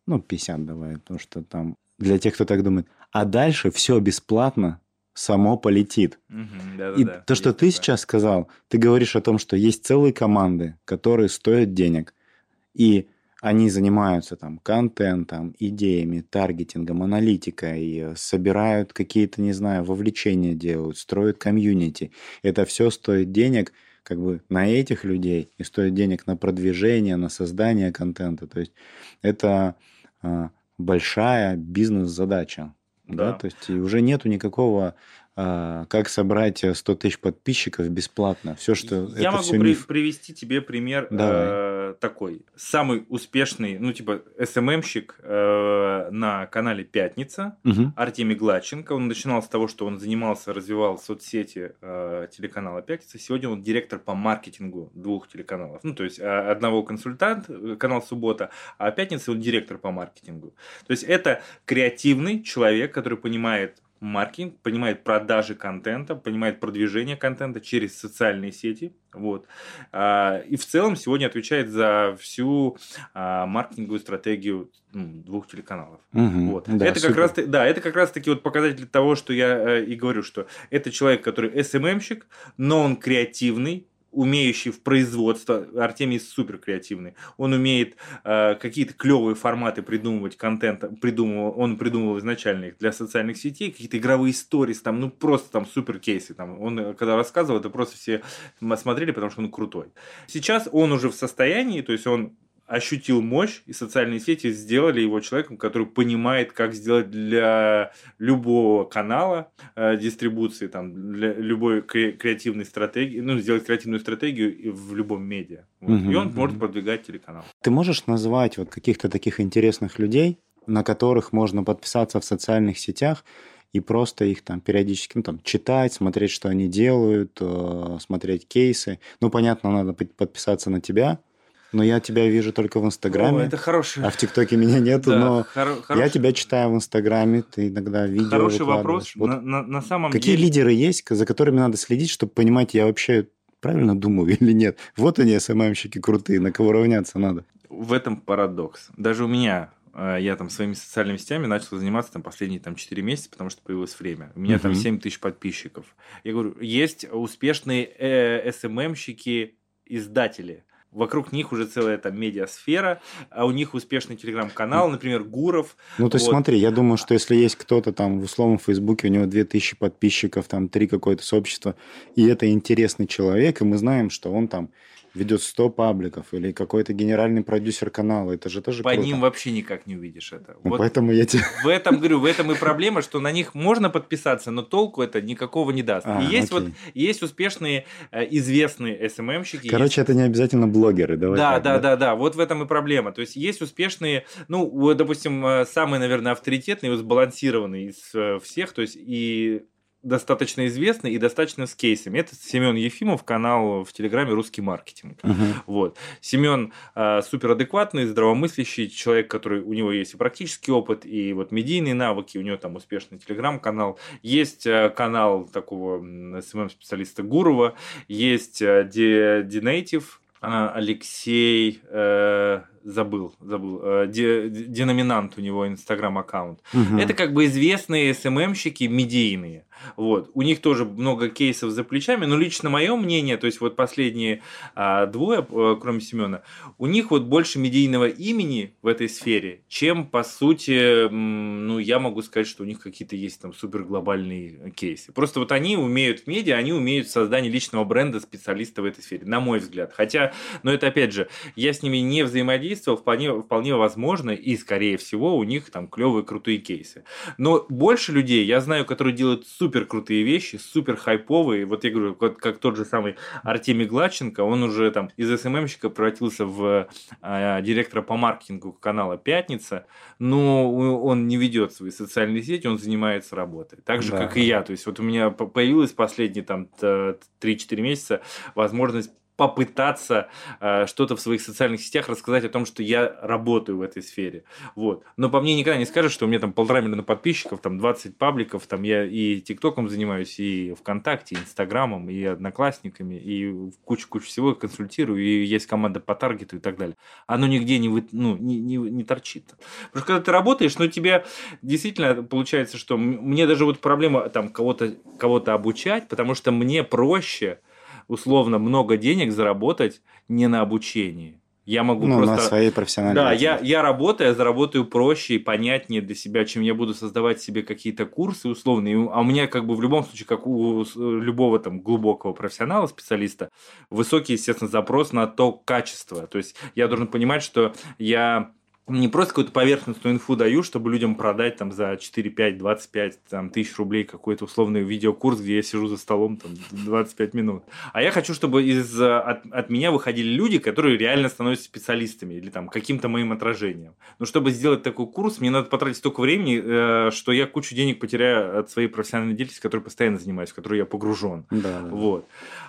ну 50 давай, потому что там для тех, кто так думает, а дальше все бесплатно, само полетит. Угу, и то, что ты сейчас сказал, ты говоришь о том, что есть целые команды, которые стоят денег, и они занимаются там контентом, идеями, таргетингом, аналитикой, собирают какие-то, не знаю, вовлечения делают, строят комьюнити. Это все стоит денег как бы на этих людей и стоит денег на продвижение, на создание контента. То есть это а, большая бизнес-задача. Да. да, то есть уже нету никакого как собрать 100 тысяч подписчиков бесплатно. Все, что Я могу при, миф. привести тебе пример э, такой. Самый успешный, ну, типа, СММщик э, на канале Пятница, угу. Артемий Гладченко. Он начинал с того, что он занимался, развивал соцсети э, телеканала Пятница. Сегодня он директор по маркетингу двух телеканалов. Ну, то есть, а, одного консультант, э, канал Суббота, а Пятница он директор по маркетингу. То есть, это креативный человек, который понимает маркетинг, понимает продажи контента, понимает продвижение контента через социальные сети. Вот. А, и в целом сегодня отвечает за всю а, маркетинговую стратегию двух телеканалов. Угу, вот. да, это, как раз, да, это как раз таки вот показатель того, что я э, и говорю, что это человек, который СММщик, но он креативный, умеющий в производство. Артемий супер креативный. Он умеет э, какие-то клевые форматы придумывать, контент придумывал, он придумывал изначально их для социальных сетей, какие-то игровые истории, там, ну просто там супер кейсы. Там, он э, когда рассказывал, это просто все смотрели, потому что он крутой. Сейчас он уже в состоянии, то есть он ощутил мощь, и социальные сети сделали его человеком, который понимает, как сделать для любого канала э, дистрибуции, там, для любой кре- креативной стратегии, ну, сделать креативную стратегию в любом медиа. Вот. Угу, и он угу. может продвигать телеканал. Ты можешь назвать вот каких-то таких интересных людей, на которых можно подписаться в социальных сетях, и просто их там периодически ну, там, читать, смотреть, что они делают, э, смотреть кейсы. Ну, понятно, надо подписаться на тебя, но я тебя вижу только в Инстаграме. О, это хороший. А в ТикТоке меня нету, да, но хор- хороший... я тебя читаю в Инстаграме, ты иногда видео Хороший вопрос. Вот на, на, на самом какие деле... лидеры есть, за которыми надо следить, чтобы понимать, я вообще правильно думаю или нет? Вот они, СММщики крутые, на кого равняться надо. В этом парадокс. Даже у меня э, я там своими социальными сетями начал заниматься там последние там 4 месяца, потому что появилось время. У меня uh-huh. там 7 тысяч подписчиков. Я говорю, есть успешные э, СММщики, издатели – вокруг них уже целая там медиасфера, а у них успешный телеграм-канал, например, Гуров. Ну, то есть вот. смотри, я думаю, что если есть кто-то там в условном Фейсбуке, у него 2000 подписчиков, там три какое-то сообщество, и это интересный человек, и мы знаем, что он там ведет 100 пабликов или какой-то генеральный продюсер канала. Это же тоже По круто. ним вообще никак не увидишь это. Ну, вот поэтому я тебе... В этом, говорю, в этом и проблема, что на них можно подписаться, но толку это никакого не даст. А, и есть окей. вот есть успешные, э, известные СММщики. Короче, есть... это не обязательно блогеры, давай да, так, да, да, да, да, вот в этом и проблема. То есть есть успешные, ну, допустим, э, самый, наверное, авторитетный, сбалансированный из э, всех, то есть и достаточно известный и достаточно с кейсами. Это Семен Ефимов, канал в Телеграме «Русский маркетинг». Uh-huh. Вот. Семен э, суперадекватный, здравомыслящий человек, который у него есть и практический опыт, и вот медийные навыки, у него там успешный Телеграм-канал. Есть э, канал такого СММ-специалиста Гурова, есть э, Алексей, э, забыл, забыл, э, де, деноминант у него инстаграм аккаунт. Угу. Это как бы известные СММщики медийные. Вот. У них тоже много кейсов за плечами, но лично мое мнение, то есть вот последние а, двое, э, кроме Семена, у них вот больше медийного имени в этой сфере, чем по сути, ну я могу сказать, что у них какие-то есть там супер глобальные кейсы. Просто вот они умеют в медиа, они умеют создание личного бренда специалиста в этой сфере, на мой взгляд. Хотя, но это опять же, я с ними не взаимодействовал, вполне, вполне возможно, и скорее всего у них там клевые крутые кейсы. Но больше людей я знаю, которые делают супер крутые вещи, супер хайповые. Вот я говорю, как, как тот же самый Артемий Гладченко, он уже там из СММщика превратился в э, директора по маркетингу канала «Пятница», но он не ведет свои социальные сети, он занимается работой. Так же, да. как и я. То есть вот у меня появилась последние там 3-4 месяца возможность попытаться э, что-то в своих социальных сетях рассказать о том, что я работаю в этой сфере. Вот. Но по мне никогда не скажешь, что у меня там полтора миллиона подписчиков, там 20 пабликов, там я и ТикТоком занимаюсь, и ВКонтакте, и Инстаграмом, и Одноклассниками, и кучу-кучу всего консультирую, и есть команда по таргету и так далее. Оно нигде не, вы, ну, не, не, не торчит. Потому что когда ты работаешь, ну, тебе действительно получается, что мне даже вот проблема там кого-то кого обучать, потому что мне проще условно много денег заработать не на обучении. Я могу ну, просто... на своей профессиональной Да, я, я работаю, я заработаю проще и понятнее для себя, чем я буду создавать себе какие-то курсы условные. А у меня как бы в любом случае, как у любого там глубокого профессионала, специалиста, высокий, естественно, запрос на то качество. То есть я должен понимать, что я не просто какую-то поверхностную инфу даю, чтобы людям продать там за 4, 5, 25 там, тысяч рублей какой-то условный видеокурс, где я сижу за столом там 25 минут. А я хочу, чтобы из, от, от меня выходили люди, которые реально становятся специалистами или там каким-то моим отражением. Но чтобы сделать такой курс, мне надо потратить столько времени, э, что я кучу денег потеряю от своей профессиональной деятельности, которой постоянно занимаюсь, в которой я погружен. Да, да. Вот.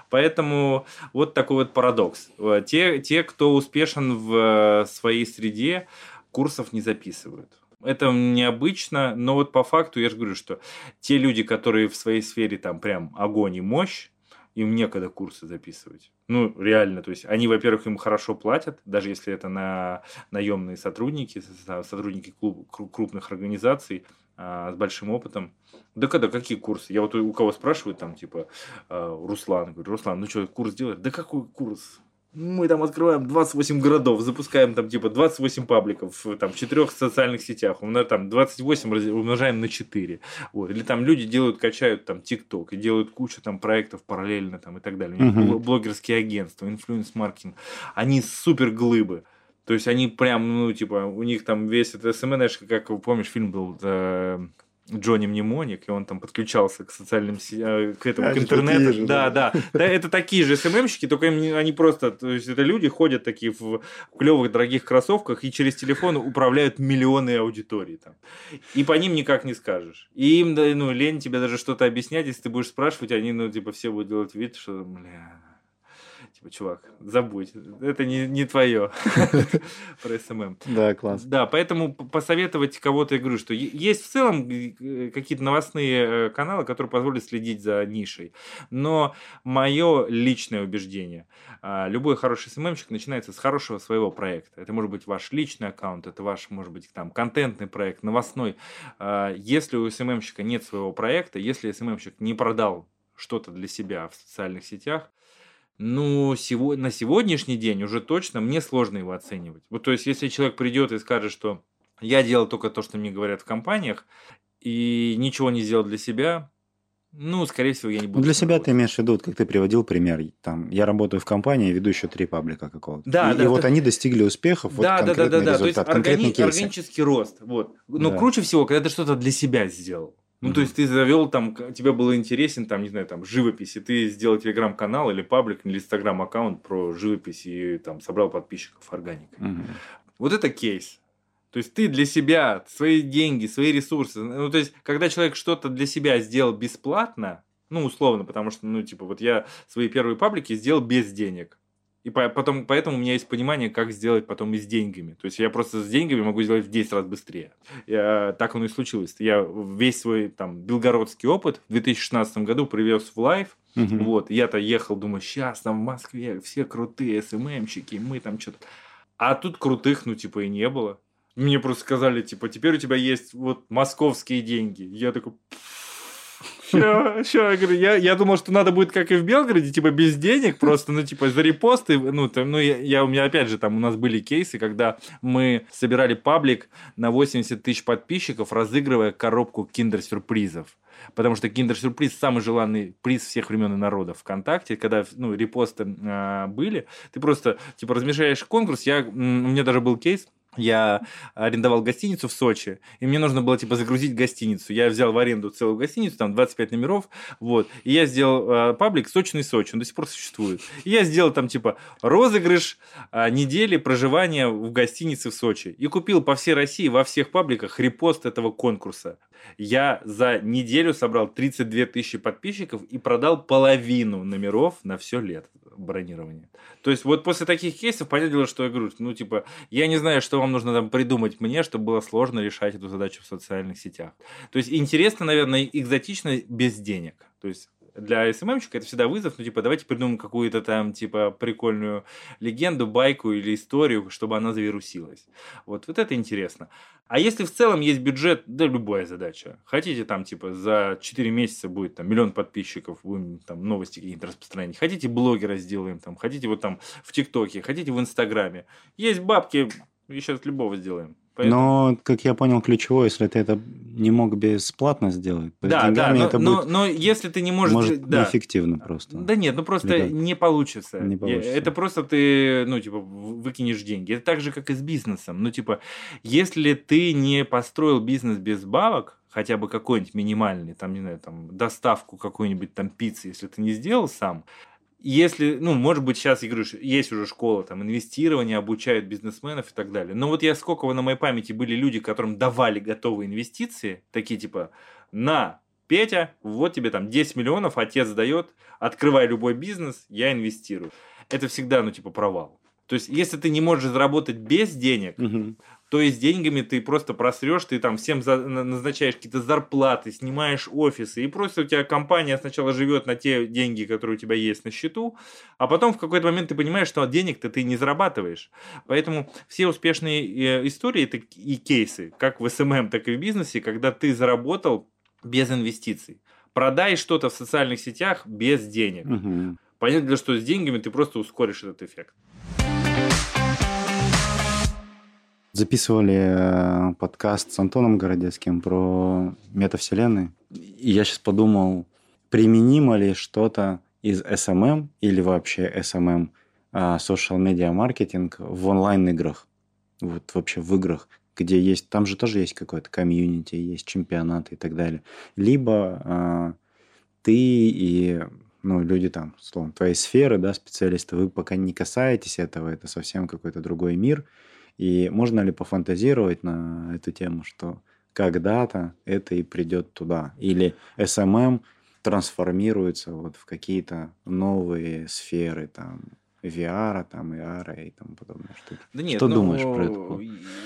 Поэтому вот такой вот парадокс. Те, те кто успешен в э, своей среде, курсов не записывают. Это необычно, но вот по факту я же говорю, что те люди, которые в своей сфере там прям огонь и мощь, им некогда курсы записывать. Ну, реально, то есть они, во-первых, им хорошо платят, даже если это на наемные сотрудники, сотрудники клуб, крупных организаций а, с большим опытом. Да когда, какие курсы? Я вот у кого спрашиваю, там, типа, э, Руслан, говорю, Руслан, ну что, курс делать? Да какой курс? Мы там открываем 28 городов, запускаем там типа 28 пабликов там, в четырех социальных сетях. У нас там 28 умножаем на 4. Вот. Или там люди делают, качают там ТикТок и делают кучу там проектов параллельно там, и так далее. У них uh-huh. блогерские агентства, инфлюенс-маркетинг. Они супер глыбы. То есть они прям, ну, типа, у них там весь этот СММ, как помнишь, фильм был э, Джонни Мнемоник, и он там подключался к социальным э, к этому, а, к интернету. Же, да, да, да. да. Это такие же СММщики, только им, они просто, то есть это люди ходят такие в клевых дорогих кроссовках и через телефон управляют миллионы аудиторий там. И по ним никак не скажешь. И им, ну, лень тебе даже что-то объяснять, если ты будешь спрашивать, они, ну, типа, все будут делать вид, что, бля, типа, чувак, забудь, это не, не твое про СММ. Да, класс. Да, поэтому посоветовать кого-то, я говорю, что есть в целом э, какие-то новостные э, каналы, которые позволят следить за нишей. Но мое личное убеждение, а, любой хороший СММщик начинается с хорошего своего проекта. Это может быть ваш личный аккаунт, это ваш, может быть, там, контентный проект, новостной. А, если у СММщика нет своего проекта, если СММщик не продал что-то для себя в социальных сетях, ну, сего, на сегодняшний день уже точно мне сложно его оценивать. Вот, то есть, если человек придет и скажет, что я делал только то, что мне говорят в компаниях, и ничего не сделал для себя, ну, скорее всего, я не буду. Для себя ты имеешь в виду, как ты приводил пример, там, я работаю в компании, веду еще три паблика какого-то. Да, и, да. И вот они достигли успехов, да, вот да, да, да, да. То есть органи- органический рост. Вот. Но да. круче всего, когда ты что-то для себя сделал. Ну, mm-hmm. то есть ты завел там, тебе было интересен, там, не знаю, там, живопись, и ты сделал телеграм-канал или паблик, или инстаграм-аккаунт про живопись и там собрал подписчиков органикой. Mm-hmm. Вот это кейс. То есть ты для себя, свои деньги, свои ресурсы. Ну, то есть, когда человек что-то для себя сделал бесплатно, ну, условно, потому что, ну, типа, вот я свои первые паблики сделал без денег. И потом, поэтому у меня есть понимание, как сделать потом и с деньгами. То есть я просто с деньгами могу сделать в 10 раз быстрее. Я, так оно и случилось. Я весь свой там белгородский опыт в 2016 году привез в Life. Угу. Вот, я-то ехал, думаю, сейчас там в Москве все крутые СММщики, мы там что-то... А тут крутых, ну, типа, и не было. Мне просто сказали, типа, теперь у тебя есть вот московские деньги. Я такой... Ща, ща, я, говорю, я, я думал, что надо будет, как и в Белгороде, типа, без денег, просто, ну, типа, за репосты, ну, там, ну, я, я, у меня, опять же, там, у нас были кейсы, когда мы собирали паблик на 80 тысяч подписчиков, разыгрывая коробку киндер-сюрпризов. Потому что киндер-сюрприз самый желанный приз всех времен и народов ВКонтакте, когда ну, репосты э, были, ты просто типа размещаешь конкурс. Я, у меня даже был кейс, я арендовал гостиницу в Сочи, и мне нужно было, типа, загрузить гостиницу. Я взял в аренду целую гостиницу, там 25 номеров, вот, и я сделал э, паблик «Сочный Сочи», он до сих пор существует. И я сделал там, типа, розыгрыш э, недели проживания в гостинице в Сочи. И купил по всей России, во всех пабликах репост этого конкурса. Я за неделю собрал 32 тысячи подписчиков и продал половину номеров на все лето бронирования. То есть вот после таких кейсов, понятное дело, что я говорю, ну типа, я не знаю, что вам нужно там придумать мне, чтобы было сложно решать эту задачу в социальных сетях. То есть интересно, наверное, экзотично без денег. То есть для СММщика это всегда вызов, ну, типа, давайте придумаем какую-то там, типа, прикольную легенду, байку или историю, чтобы она завирусилась. Вот, вот это интересно. А если в целом есть бюджет, да любая задача. Хотите там, типа, за 4 месяца будет там миллион подписчиков, будем там новости какие-то распространять. Хотите блогера сделаем там, хотите вот там в ТикТоке, хотите в Инстаграме. Есть бабки, и сейчас любого сделаем. Поэтому... Но, как я понял, ключевое, если ты это не мог бесплатно сделать, да, да, но, это но, будет но если ты не можешь... Может, да. неэффективно просто. Да нет, ну просто Или не получится. не получится. Это просто ты, ну, типа, выкинешь деньги. Это так же, как и с бизнесом. Ну, типа, если ты не построил бизнес без бабок, хотя бы какой-нибудь минимальный, там, не знаю, там, доставку какой-нибудь там пиццы, если ты не сделал сам, если, ну, может быть, сейчас, я говорю, есть уже школа, там, инвестирования, обучают бизнесменов и так далее. Но вот я сколько на моей памяти были люди, которым давали готовые инвестиции, такие типа, на, Петя, вот тебе там 10 миллионов, отец дает, открывай любой бизнес, я инвестирую. Это всегда, ну, типа, провал. То есть, если ты не можешь заработать без денег, угу то есть деньгами ты просто просрешь, ты там всем за, назначаешь какие-то зарплаты, снимаешь офисы, и просто у тебя компания сначала живет на те деньги, которые у тебя есть на счету, а потом в какой-то момент ты понимаешь, что денег-то ты не зарабатываешь. Поэтому все успешные э, истории и кейсы, как в СММ, так и в бизнесе, когда ты заработал без инвестиций. Продай что-то в социальных сетях без денег. Угу. Понятно, что с деньгами ты просто ускоришь этот эффект. Записывали э, подкаст с Антоном Городецким про метавселенные. И я сейчас подумал, применимо ли что-то из SMM или вообще SMM, а, social media маркетинг в онлайн-играх. Вот вообще в играх, где есть, там же тоже есть какое-то комьюнити, есть чемпионаты и так далее. Либо а, ты и ну, люди там, словом, твоей сферы, да, специалисты, вы пока не касаетесь этого, это совсем какой-то другой мир – и можно ли пофантазировать на эту тему, что когда-то это и придет туда? Или SMM трансформируется вот в какие-то новые сферы, там, VR, там, AR и тому подобное штуки. Да нет, Что ну, думаешь про это?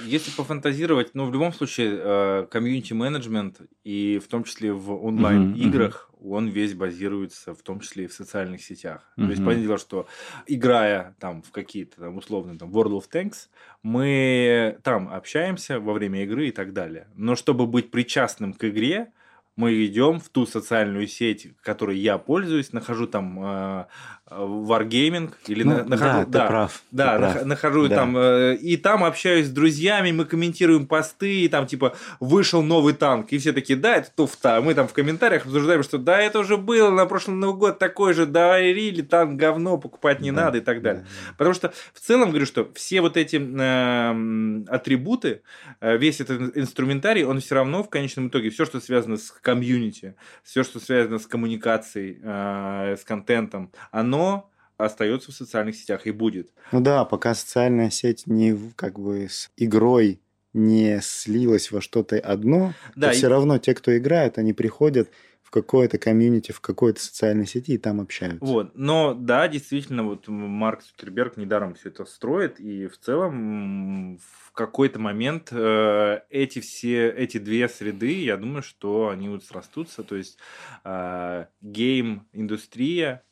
Если пофантазировать, ну, в любом случае, комьюнити-менеджмент, и в том числе в онлайн-играх, uh-huh, uh-huh. он весь базируется, в том числе и в социальных сетях. Uh-huh. То есть, понятное дело, что играя там в какие-то там условно там World of Tanks, мы там общаемся во время игры и так далее. Но чтобы быть причастным к игре, мы идем в ту социальную сеть, которой я пользуюсь, нахожу там э, Wargaming или ну, нахожу, да, да, прав, да, ты прав. нахожу да. там э, и там общаюсь с друзьями, мы комментируем посты, и там типа вышел новый танк, и все такие, да, это туфта, мы там в комментариях обсуждаем, что да, это уже было на прошлый Новый год такой же, да, или танк говно покупать не да, надо и так далее, да. потому что в целом говорю, что все вот эти э, атрибуты, э, весь этот инструментарий, он все равно в конечном итоге все, что связано с комьюнити, все, что связано с коммуникацией, э, с контентом, оно оно остается в социальных сетях и будет. Ну да, пока социальная сеть не как бы с игрой не слилась во что-то одно, да, то и... все равно те, кто играет, они приходят в какое-то комьюнити, в какой-то социальной сети и там общаются. Вот. Но да, действительно, вот Марк Цукерберг недаром все это строит, и в целом в какой-то момент э, эти все, эти две среды, я думаю, что они вот срастутся, то есть э, гейм-индустрия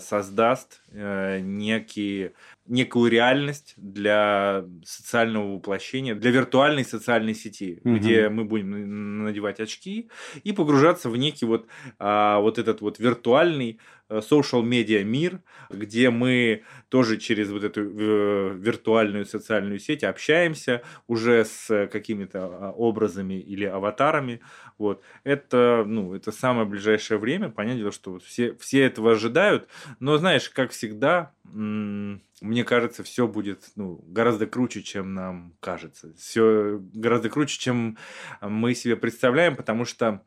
создаст э, некие некую реальность для социального воплощения, для виртуальной социальной сети, угу. где мы будем надевать очки и погружаться в некий вот, а, вот этот вот виртуальный э, social media мир, где мы тоже через вот эту э, виртуальную социальную сеть общаемся уже с какими-то а, образами или аватарами. Вот. Это, ну, это самое ближайшее время. Понятное что все, все этого ожидают. Но, знаешь, как всегда, мне кажется, все будет ну, гораздо круче, чем нам кажется. Все гораздо круче, чем мы себе представляем, потому что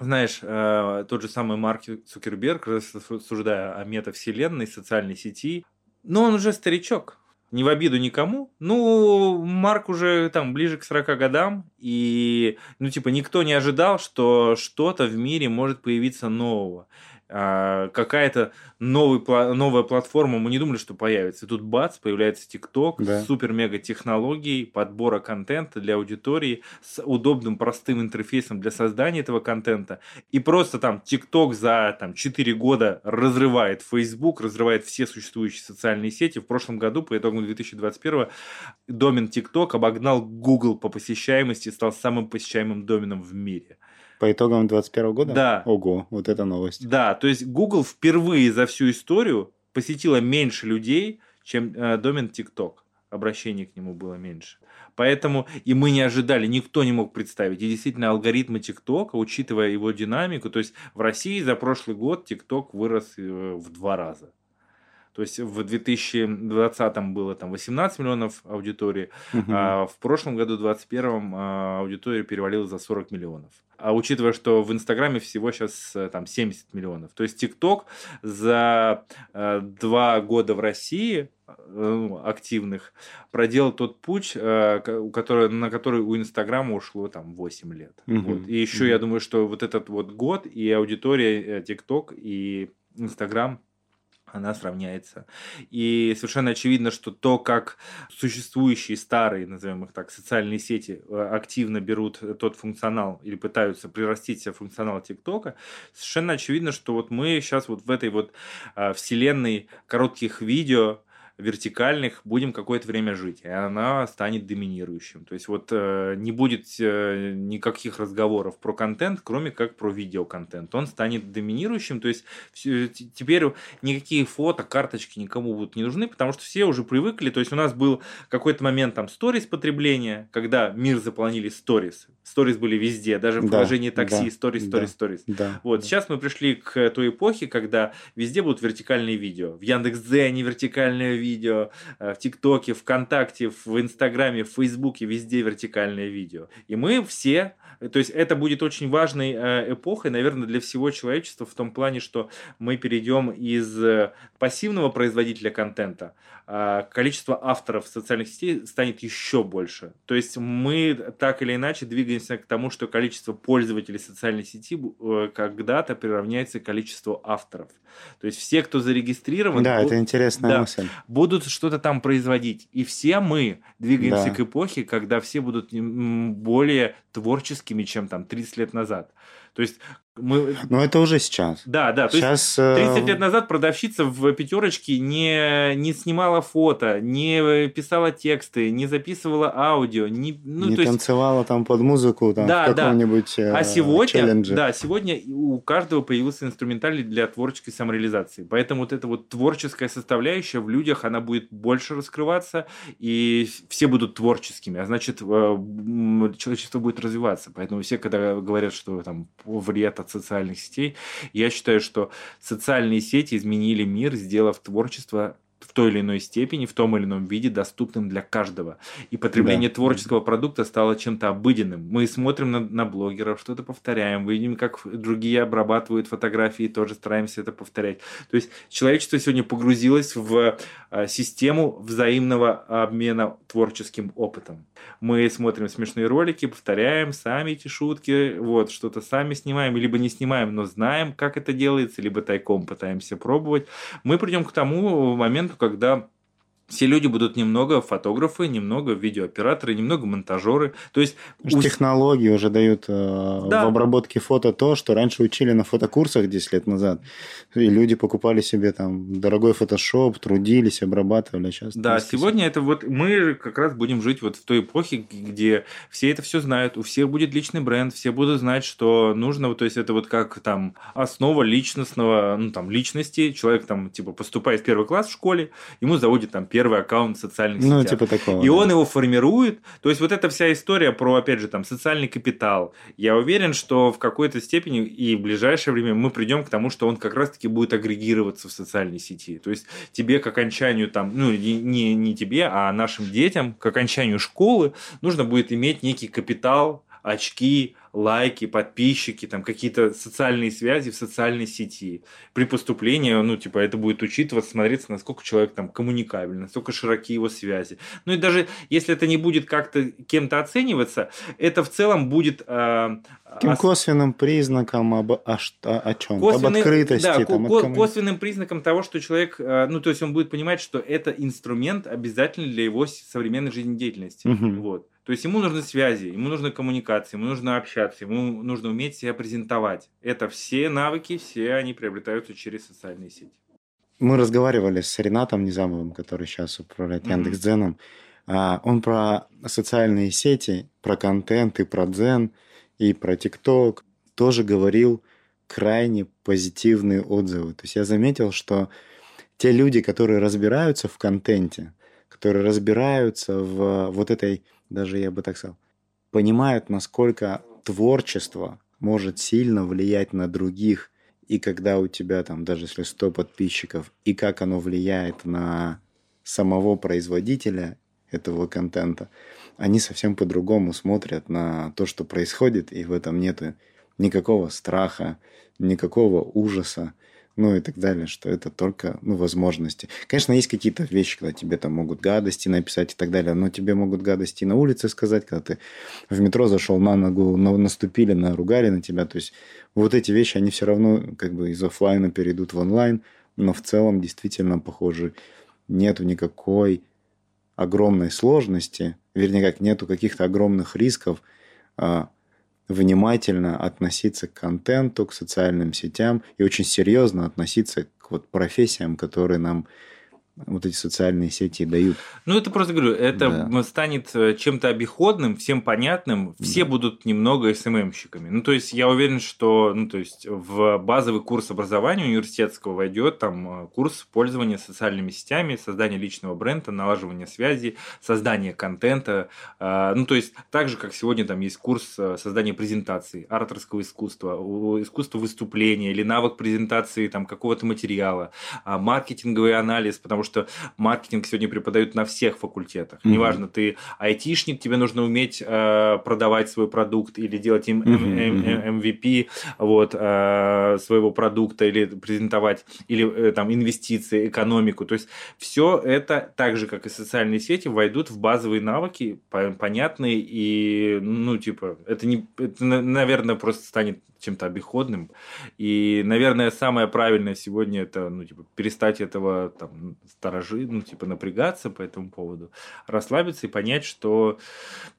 знаешь, э, тот же самый Марк Цукерберг, рассуждая о метавселенной, социальной сети, но он уже старичок. Не в обиду никому. Ну, Марк уже там ближе к 40 годам, и, ну, типа, никто не ожидал, что что-то в мире может появиться нового. А, какая-то новый, новая платформа, мы не думали, что появится. И тут бац, появляется ТикТок да. с супер-мега технологией подбора контента для аудитории, с удобным, простым интерфейсом для создания этого контента. И просто там ТикТок за там, 4 года разрывает Facebook, разрывает все существующие социальные сети. В прошлом году, по итогам 2021, домен ТикТок обогнал Google по посещаемости и стал самым посещаемым доменом в мире. По итогам 2021 года? Да. Ого, вот это новость. Да, то есть Google впервые за всю историю посетила меньше людей, чем э, домен TikTok. Обращений к нему было меньше. Поэтому и мы не ожидали, никто не мог представить. И действительно алгоритмы ТикТока, учитывая его динамику, то есть в России за прошлый год ТикТок вырос э, в два раза. То есть в 2020 было там 18 миллионов аудитории, угу. а в прошлом году, в 2021, а, аудитория перевалила за 40 миллионов. А учитывая, что в Инстаграме всего сейчас э, там 70 миллионов. То есть ТикТок за э, два года в России э, ну, активных проделал тот путь, который, на который у Инстаграма ушло там 8 лет. Угу. Вот. И еще угу. я думаю, что вот этот вот год и аудитория ТикТок и Инстаграм она сравняется. И совершенно очевидно, что то, как существующие старые, назовем их так, социальные сети э, активно берут тот функционал или пытаются прирастить себе функционал ТикТока, совершенно очевидно, что вот мы сейчас вот в этой вот э, вселенной коротких видео, вертикальных будем какое-то время жить, и она станет доминирующим. То есть вот э, не будет э, никаких разговоров про контент, кроме как про видеоконтент. Он станет доминирующим, то есть все, теперь никакие фото, карточки никому будут не нужны, потому что все уже привыкли. То есть у нас был какой-то момент там сторис потребления, когда мир заполонили сторис. Сторис были везде, даже в да, приложении такси, сторис, сторис, сторис. Вот, да. сейчас мы пришли к той эпохе, когда везде будут вертикальные видео. В Яндекс.Дзене вертикальное видео, видео, э, в ТикТоке, ВКонтакте, в Инстаграме, в Фейсбуке, везде вертикальное видео. И мы все, то есть это будет очень важной э, эпохой, наверное, для всего человечества в том плане, что мы перейдем из э, пассивного производителя контента, а количество авторов социальных сетей станет еще больше. То есть мы так или иначе двигаемся к тому, что количество пользователей социальной сети когда-то приравняется к количеству авторов. То есть все, кто зарегистрирован, да, это интересная да, мысль. будут что-то там производить. И все мы двигаемся да. к эпохе, когда все будут более творческими, чем там 30 лет назад. То есть мы... Но это уже сейчас. Да, да. То сейчас... есть 30 э, лет назад продавщица в пятерочке не, не снимала фото, не писала тексты, не записывала аудио, не, ну, не то танцевала есть... там под музыку там, да, в каком-нибудь да. а сегодня, челлендже. Да, сегодня у каждого появился инструментарий для творческой самореализации. Поэтому вот эта вот творческая составляющая в людях, она будет больше раскрываться, и все будут творческими, а значит, э, человечество будет развиваться. Поэтому все, когда говорят, что там вред от от социальных сетей. Я считаю, что социальные сети изменили мир, сделав творчество в той или иной степени, в том или ином виде доступным для каждого. И потребление да. творческого продукта стало чем-то обыденным. Мы смотрим на, на блогеров, что-то повторяем, видим, как другие обрабатывают фотографии, тоже стараемся это повторять. То есть человечество сегодня погрузилось в а, систему взаимного обмена творческим опытом. Мы смотрим смешные ролики, повторяем сами эти шутки, вот, что-то сами снимаем, либо не снимаем, но знаем, как это делается, либо тайком пытаемся пробовать. Мы придем к тому моменту, когда все люди будут немного фотографы, немного видеооператоры, немного монтажеры. То есть у... технологии уже дают э, да. в обработке фото то, что раньше учили на фотокурсах 10 лет назад. И люди покупали себе там дорогой фотошоп, трудились, обрабатывали. Сейчас да, сегодня это вот мы как раз будем жить вот в той эпохе, где все это все знают, у всех будет личный бренд, все будут знать, что нужно, то есть это вот как там основа личностного, ну там личности. Человек там типа поступает в первый класс в школе, ему заводит там первый аккаунт в социальных ну, сетях. типа такого. И да. он его формирует. То есть вот эта вся история про, опять же, там, социальный капитал. Я уверен, что в какой-то степени и в ближайшее время мы придем к тому, что он как раз-таки будет агрегироваться в социальной сети. То есть тебе к окончанию там, ну, не, не тебе, а нашим детям к окончанию школы нужно будет иметь некий капитал, очки, лайки, подписчики, там какие-то социальные связи в социальной сети. При поступлении, ну, типа, это будет учитываться, смотреться, насколько человек там коммуникабельный, насколько широки его связи. Ну и даже если это не будет как-то кем-то оцениваться, это в целом будет... Э, Таким ос... косвенным признаком об, о, о, о чем? Об открытости. Да, там, ко- ком... косвенным признаком того, что человек, э, ну, то есть он будет понимать, что это инструмент обязательный для его современной жизнедеятельности. Угу. Вот. То есть ему нужны связи, ему нужны коммуникации, ему нужно общаться, ему нужно уметь себя презентовать. Это все навыки, все они приобретаются через социальные сети. Мы разговаривали с Ренатом Низамовым, который сейчас управляет mm-hmm. Яндекс.Дзеном. Он про социальные сети, про контент и про Дзен, и про ТикТок тоже говорил крайне позитивные отзывы. То есть я заметил, что те люди, которые разбираются в контенте, которые разбираются в вот этой даже я бы так сказал, понимают, насколько творчество может сильно влиять на других, и когда у тебя там, даже если 100 подписчиков, и как оно влияет на самого производителя этого контента, они совсем по-другому смотрят на то, что происходит, и в этом нет никакого страха, никакого ужаса ну и так далее, что это только ну, возможности. Конечно, есть какие-то вещи, когда тебе там могут гадости написать и так далее, но тебе могут гадости на улице сказать, когда ты в метро зашел на ногу, наступили, наругали на тебя. То есть вот эти вещи, они все равно как бы из офлайна перейдут в онлайн, но в целом действительно, похоже, нету никакой огромной сложности, вернее, как нету каких-то огромных рисков а, внимательно относиться к контенту, к социальным сетям и очень серьезно относиться к вот профессиям, которые нам вот эти социальные сети дают. Ну, это просто говорю, это да. станет э, чем-то обиходным, всем понятным, все да. будут немного СММщиками. Ну, то есть, я уверен, что ну, то есть, в базовый курс образования университетского войдет там э, курс пользования социальными сетями, создания личного бренда, налаживания связи, создания контента. Э, ну, то есть, так же, как сегодня там есть курс создания презентации, ораторского искусства, искусство выступления или навык презентации там какого-то материала, а, маркетинговый анализ, потому что что маркетинг сегодня преподают на всех факультетах. Mm-hmm. Неважно, ты айтишник, тебе нужно уметь э, продавать свой продукт или делать им mm-hmm. MVP вот, э, своего продукта или презентовать, или э, там инвестиции, экономику. То есть все это, так же, как и социальные сети, войдут в базовые навыки, понятные и, ну, типа, это, не, это наверное, просто станет чем-то обиходным. И, наверное, самое правильное сегодня это, ну, типа, перестать этого там сторожи, ну, типа, напрягаться по этому поводу, расслабиться и понять, что,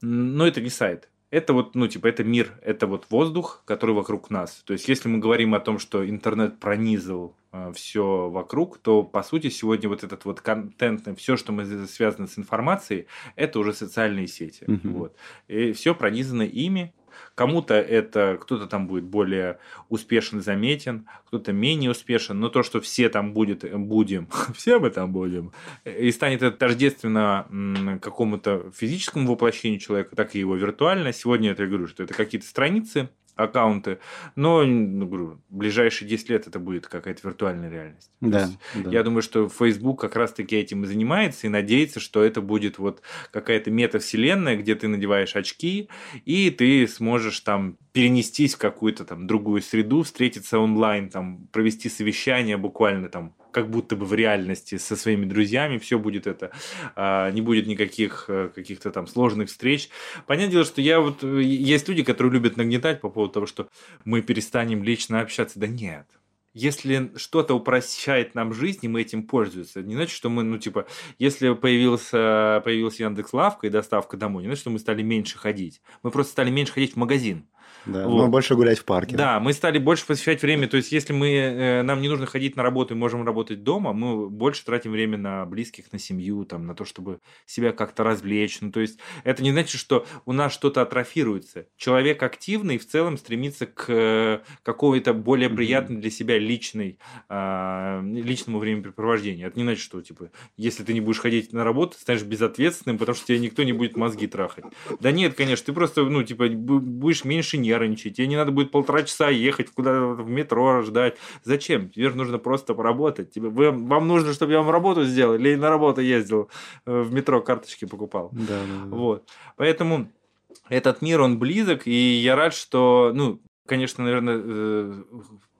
ну, это не сайт. Это вот, ну, типа, это мир, это вот воздух, который вокруг нас. То есть, если мы говорим о том, что интернет пронизал э, все вокруг, то, по сути, сегодня вот этот вот контент, все, что мы связано с информацией, это уже социальные сети. Mm-hmm. Вот. И все пронизано ими, Кому-то это, кто-то там будет более успешен, заметен, кто-то менее успешен, но то, что все там будет, будем, все мы там будем, и станет это тождественно какому-то физическому воплощению человека, так и его виртуально. Сегодня это я говорю, что это какие-то страницы, аккаунты, но, ну, говорю, в ближайшие 10 лет это будет какая-то виртуальная реальность. Да, да. Я думаю, что Facebook как раз-таки этим и занимается, и надеется, что это будет вот какая-то метавселенная, где ты надеваешь очки, и ты сможешь там перенестись в какую-то там другую среду, встретиться онлайн, там, провести совещание буквально там как будто бы в реальности со своими друзьями, все будет это, а, не будет никаких э, каких-то там сложных встреч. Понятное дело, что я вот, э, есть люди, которые любят нагнетать по поводу того, что мы перестанем лично общаться. Да нет, если что-то упрощает нам жизнь, и мы этим пользуемся, не значит, что мы, ну, типа, если появился, появился Яндекс Лавка и доставка домой, не значит, что мы стали меньше ходить. Мы просто стали меньше ходить в магазин. Да, вот. мы больше гулять в парке. Да, мы стали больше посвящать время. То есть, если мы, э, нам не нужно ходить на работу и можем работать дома, мы больше тратим время на близких, на семью, там, на то, чтобы себя как-то развлечь. Ну, то есть, это не значит, что у нас что-то атрофируется. Человек активный в целом стремится к э, какой-то более приятной для себя личной, а, личному времяпрепровождению. Это не значит, что, типа, если ты не будешь ходить на работу, ты станешь безответственным, потому что тебе никто не будет мозги трахать. Да нет, конечно, ты просто, ну, типа, будешь меньше нервничать, тебе не надо будет полтора часа ехать куда-то в метро ждать. Зачем? Тебе же нужно просто поработать. Тебе, вы, вам нужно, чтобы я вам работу сделал или на работу ездил, э, в метро карточки покупал. Да, да, да. Вот. Поэтому этот мир, он близок, и я рад, что, ну, конечно, наверное, э,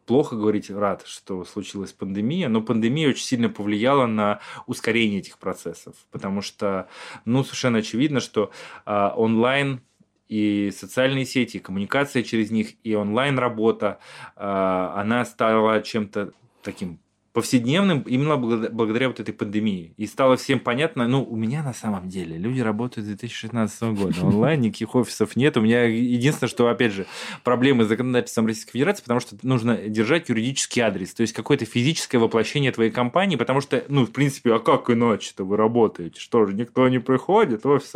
плохо говорить рад, что случилась пандемия, но пандемия очень сильно повлияла на ускорение этих процессов, потому что, ну, совершенно очевидно, что э, онлайн и социальные сети, и коммуникация через них, и онлайн-работа, а, она стала чем-то таким повседневным именно благодаря вот этой пандемии. И стало всем понятно, ну, у меня на самом деле люди работают с 2016 года, онлайн никаких офисов нет. У меня единственное, что, опять же, проблемы с законодательством Российской Федерации, потому что нужно держать юридический адрес, то есть какое-то физическое воплощение твоей компании, потому что, ну, в принципе, а как иначе-то вы работаете? Что же, никто не приходит в офис?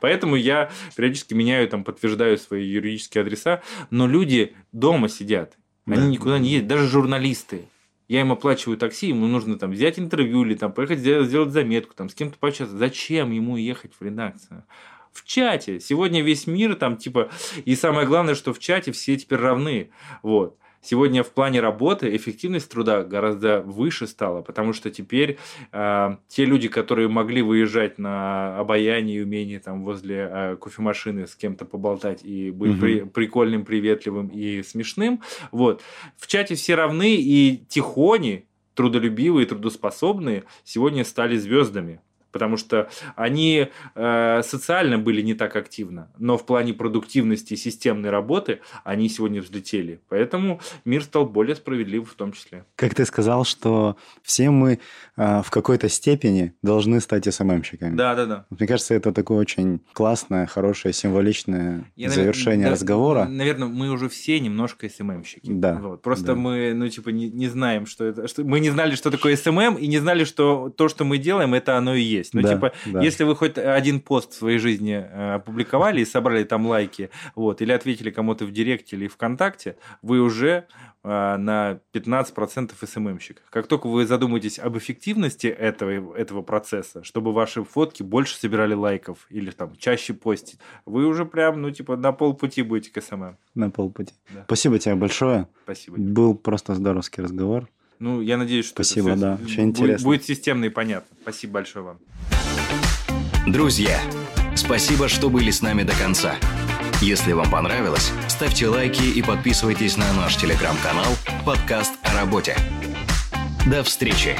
Поэтому я периодически меняю, там, подтверждаю свои юридические адреса, но люди дома сидят, они да. никуда не едут, даже журналисты я им оплачиваю такси, ему нужно там взять интервью или там поехать сделать, сделать заметку, там с кем-то пообщаться. Зачем ему ехать в редакцию? В чате. Сегодня весь мир там типа... И самое главное, что в чате все теперь равны. Вот. Сегодня в плане работы эффективность труда гораздо выше стала, потому что теперь э, те люди, которые могли выезжать на обаяние и умение там возле э, кофемашины с кем-то поболтать и быть угу. при, прикольным, приветливым и смешным, вот, в чате все равны и тихони, трудолюбивые, трудоспособные сегодня стали звездами потому что они э, социально были не так активно, но в плане продуктивности и системной работы они сегодня взлетели. Поэтому мир стал более справедливым в том числе. Как ты сказал, что все мы э, в какой-то степени должны стать СММщиками. Да, да, да. Мне кажется, это такое очень классное, хорошее, символичное Я, завершение навер... разговора. Наверное, мы уже все немножко СММщики. Да. Вот. Просто да. мы, ну, типа, не, не знаем, что это. Что... Мы не знали, что такое СММ, и не знали, что то, что мы делаем, это оно и есть есть. Ну, да, типа, да. если вы хоть один пост в своей жизни э, опубликовали и собрали там лайки, вот, или ответили кому-то в Директе или ВКонтакте, вы уже э, на 15% СММщик. Как только вы задумаетесь об эффективности этого, этого процесса, чтобы ваши фотки больше собирали лайков или там чаще постить, вы уже прям, ну, типа, на полпути будете к СММ. На полпути. Да. Спасибо тебе большое. Спасибо. Был просто здоровский разговор. Ну, я надеюсь, что Спасибо, это да. Очень будет, интересно. будет системно и понятно. Спасибо большое вам. Друзья, спасибо, что были с нами до конца. Если вам понравилось, ставьте лайки и подписывайтесь на наш телеграм-канал «Подкаст о работе». До встречи!